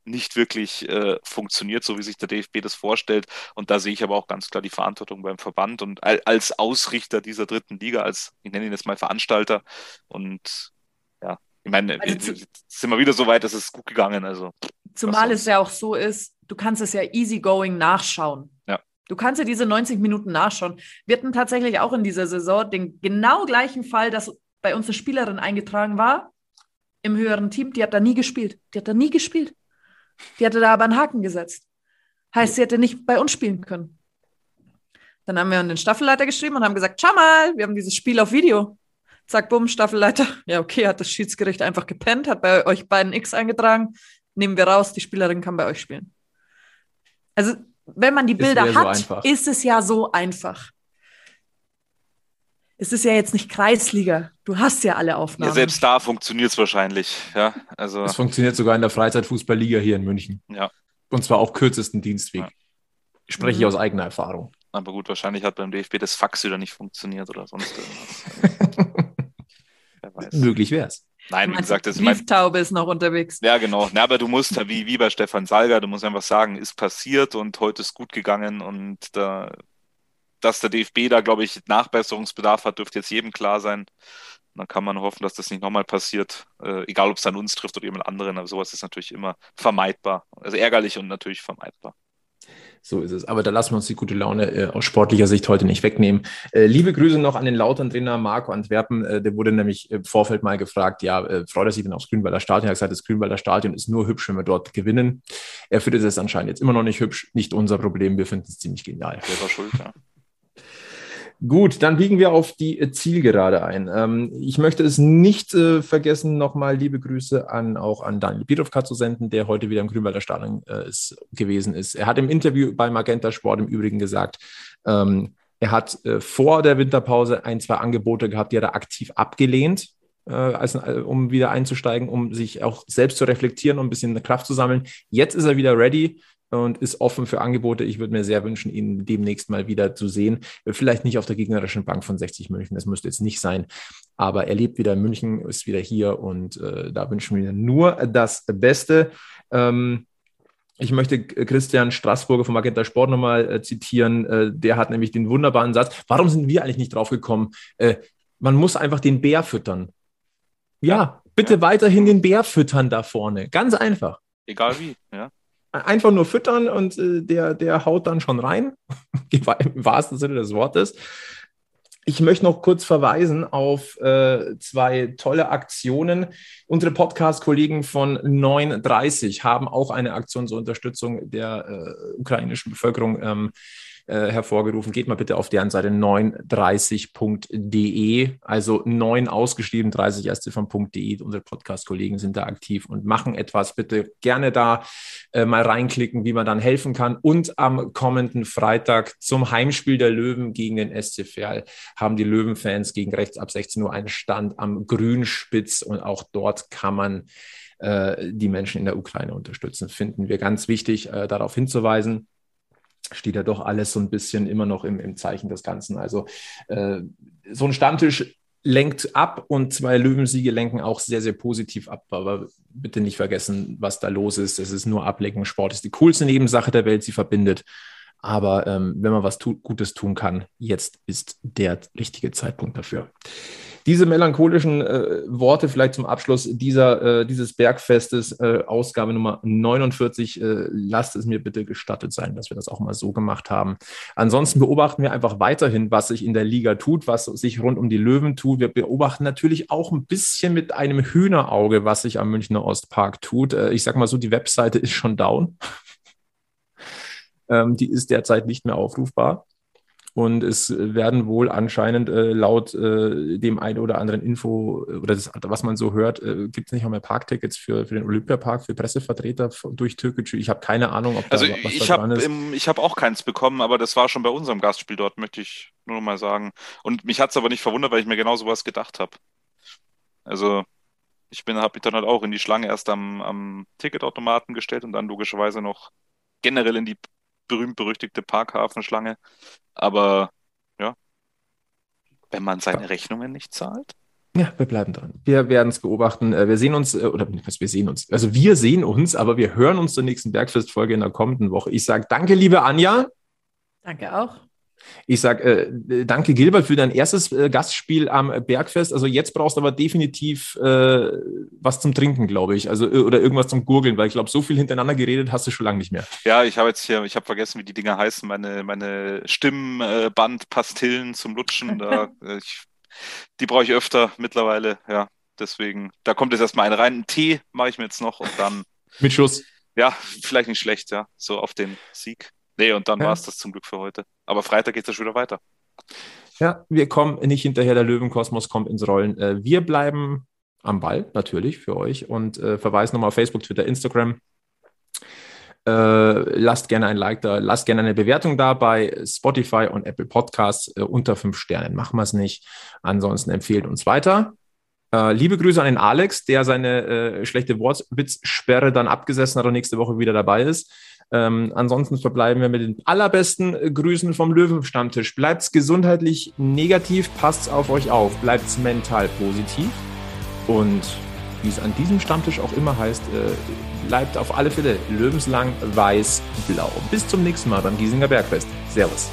nicht wirklich äh, funktioniert, so wie sich der DFB das vorstellt. Und da sehe ich aber auch ganz klar die Verantwortung beim Verband und als Ausrichter dieser dritten Liga, als, ich nenne ihn jetzt mal Veranstalter. Und ja, ich meine, also sind wir wieder so weit, dass es gut gegangen. Also, zumal es ja auch so ist, du kannst es ja easygoing nachschauen. Ja. Du kannst ja diese 90 Minuten nachschauen. Wir hatten tatsächlich auch in dieser Saison den genau gleichen Fall, dass bei uns eine Spielerin eingetragen war im höheren Team, die hat da nie gespielt. Die hat da nie gespielt. Die hatte da aber einen Haken gesetzt. Heißt, sie hätte nicht bei uns spielen können. Dann haben wir an den Staffelleiter geschrieben und haben gesagt, schau mal, wir haben dieses Spiel auf Video. Zack, bumm, Staffelleiter. Ja, okay, hat das Schiedsgericht einfach gepennt, hat bei euch beiden X eingetragen. Nehmen wir raus, die Spielerin kann bei euch spielen. Also wenn man die Bilder so hat, einfach. ist es ja so einfach. Es ist ja jetzt nicht Kreisliga. Du hast ja alle Aufnahmen. Ja, selbst da funktioniert es wahrscheinlich. Ja, also Es funktioniert sogar in der Freizeitfußballliga hier in München. Ja. Und zwar auch kürzesten Dienstweg. Ja. Spreche ich Mhm. aus eigener Erfahrung. aber gut, wahrscheinlich hat beim DFB das Fax wieder nicht funktioniert oder sonst irgendwas. Wer weiß. Möglich wäre es. Nein, wie gesagt, das ist mein, Brieftaube ist noch unterwegs. Ja, genau. Na, aber du musst, wie, wie bei Stefan Salger, du musst einfach sagen, ist passiert und heute ist gut gegangen und da, dass der DFB da, glaube ich, Nachbesserungsbedarf hat, dürfte jetzt jedem klar sein. Und dann kann man hoffen, dass das nicht nochmal passiert, äh, egal ob es dann uns trifft oder jemand anderen, aber sowas ist natürlich immer vermeidbar. Also ärgerlich und natürlich vermeidbar. So ist es. Aber da lassen wir uns die gute Laune äh, aus sportlicher Sicht heute nicht wegnehmen. Äh, liebe Grüße noch an den Lautern-Trainer Marco Antwerpen. Äh, der wurde nämlich im Vorfeld mal gefragt, ja, äh, freut er sich denn aufs Grünwalder Stadion? Er hat gesagt, das Grünwalder Stadion ist nur hübsch, wenn wir dort gewinnen. Er findet es anscheinend jetzt immer noch nicht hübsch. Nicht unser Problem. Wir finden es ziemlich genial. Selber schuld, ja. Gut, dann biegen wir auf die Zielgerade ein. Ähm, ich möchte es nicht äh, vergessen, nochmal liebe Grüße an auch an Daniel Birovka zu senden, der heute wieder im Grünwalder Stadion äh, ist, gewesen ist. Er hat im Interview bei Magenta Sport im Übrigen gesagt, ähm, er hat äh, vor der Winterpause ein, zwei Angebote gehabt, die er aktiv abgelehnt, als, äh, um wieder einzusteigen, um sich auch selbst zu reflektieren und ein bisschen Kraft zu sammeln. Jetzt ist er wieder ready und ist offen für Angebote. Ich würde mir sehr wünschen, ihn demnächst mal wieder zu sehen. Vielleicht nicht auf der gegnerischen Bank von 60 München, das müsste jetzt nicht sein. Aber er lebt wieder in München, ist wieder hier und äh, da wünschen wir nur das Beste. Ähm, ich möchte Christian Straßburger vom Magenta Sport nochmal äh, zitieren. Äh, der hat nämlich den wunderbaren Satz: Warum sind wir eigentlich nicht drauf gekommen? Äh, man muss einfach den Bär füttern. Ja, bitte weiterhin den Bär füttern da vorne. Ganz einfach Egal wie, ja. Einfach nur füttern und äh, der, der haut dann schon rein, im wahrsten Sinne des Wortes. Ich möchte noch kurz verweisen auf äh, zwei tolle Aktionen. Unsere Podcast-Kollegen von 930 haben auch eine Aktion zur Unterstützung der äh, ukrainischen Bevölkerung ähm, äh, hervorgerufen. Geht mal bitte auf deren Seite 930.de, also 9 ausgeschrieben, 30 erste von.de. Unsere Podcast-Kollegen sind da aktiv und machen etwas. Bitte gerne da äh, mal reinklicken, wie man dann helfen kann. Und am kommenden Freitag zum Heimspiel der Löwen gegen den SC haben die Löwenfans gegen rechts ab 16 Uhr einen Stand am Grünspitz und auch dort kann man äh, die Menschen in der Ukraine unterstützen. Finden wir ganz wichtig, äh, darauf hinzuweisen steht ja doch alles so ein bisschen immer noch im, im Zeichen des Ganzen. Also äh, so ein Stammtisch lenkt ab und zwei Löwensiege lenken auch sehr, sehr positiv ab. Aber bitte nicht vergessen, was da los ist. Es ist nur Ablecken. Sport ist die coolste Nebensache der Welt. Sie verbindet. Aber ähm, wenn man was tu Gutes tun kann, jetzt ist der richtige Zeitpunkt dafür. Diese melancholischen äh, Worte vielleicht zum Abschluss dieser, äh, dieses Bergfestes, äh, Ausgabe Nummer 49. Äh, lasst es mir bitte gestattet sein, dass wir das auch mal so gemacht haben. Ansonsten beobachten wir einfach weiterhin, was sich in der Liga tut, was sich rund um die Löwen tut. Wir beobachten natürlich auch ein bisschen mit einem Hühnerauge, was sich am Münchner Ostpark tut. Äh, ich sag mal so, die Webseite ist schon down. ähm, die ist derzeit nicht mehr aufrufbar. Und es werden wohl anscheinend äh, laut äh, dem einen oder anderen Info äh, oder das, was man so hört, äh, gibt es nicht auch mehr Parktickets für, für den Olympiapark, für Pressevertreter durch Türkei. Ich habe keine Ahnung, ob da Also was ich da dran habe ist. ich hab auch keins bekommen, aber das war schon bei unserem Gastspiel dort, möchte ich nur noch mal sagen. Und mich hat es aber nicht verwundert, weil ich mir genau sowas gedacht habe. Also ich bin, habe mich dann halt auch in die Schlange erst am, am Ticketautomaten gestellt und dann logischerweise noch generell in die berühmt-berüchtigte Parkhafenschlange. Aber ja, wenn man seine Rechnungen nicht zahlt. Ja, wir bleiben dran. Wir werden es beobachten. Äh, Wir sehen uns, äh, oder was wir sehen uns. Also wir sehen uns, aber wir hören uns zur nächsten Bergfestfolge in der kommenden Woche. Ich sage danke, liebe Anja. Danke auch. Ich sage äh, danke, Gilbert, für dein erstes äh, Gastspiel am Bergfest. Also jetzt brauchst du aber definitiv äh, was zum Trinken, glaube ich. Also, äh, oder irgendwas zum Gurgeln, weil ich glaube, so viel hintereinander geredet hast du schon lange nicht mehr. Ja, ich habe jetzt hier, ich habe vergessen, wie die Dinger heißen, meine, meine Stimmbandpastillen zum Lutschen. Da, äh, ich, die brauche ich öfter mittlerweile, ja. Deswegen, da kommt jetzt erstmal eine rein. Einen Tee mache ich mir jetzt noch und dann, Mit Schuss. ja, vielleicht nicht schlecht, ja. So auf den Sieg. Nee, und dann Ja. war es das zum Glück für heute. Aber Freitag geht es ja schon wieder weiter. Ja, wir kommen nicht hinterher, der Löwenkosmos kommt ins Rollen. Äh, wir bleiben am Ball, natürlich, für euch und äh, verweisen nochmal auf Facebook, Twitter, Instagram. Äh, lasst gerne ein Like da, lasst gerne eine Bewertung da bei Spotify und Apple Podcasts äh, unter fünf Sternen. Machen wir es nicht. Ansonsten empfehlt uns weiter. Äh, liebe Grüße an den Alex, der seine äh, schlechte Wortwitzsperre dann abgesessen hat und nächste Woche wieder dabei ist. Ähm, ansonsten verbleiben wir mit den allerbesten Grüßen vom Löwenstammtisch. Bleibt gesundheitlich negativ, passt auf euch auf, bleibt mental positiv und wie es an diesem Stammtisch auch immer heißt, äh, bleibt auf alle Fälle löwenslang weiß-blau. Bis zum nächsten Mal beim Giesinger Bergfest. Servus.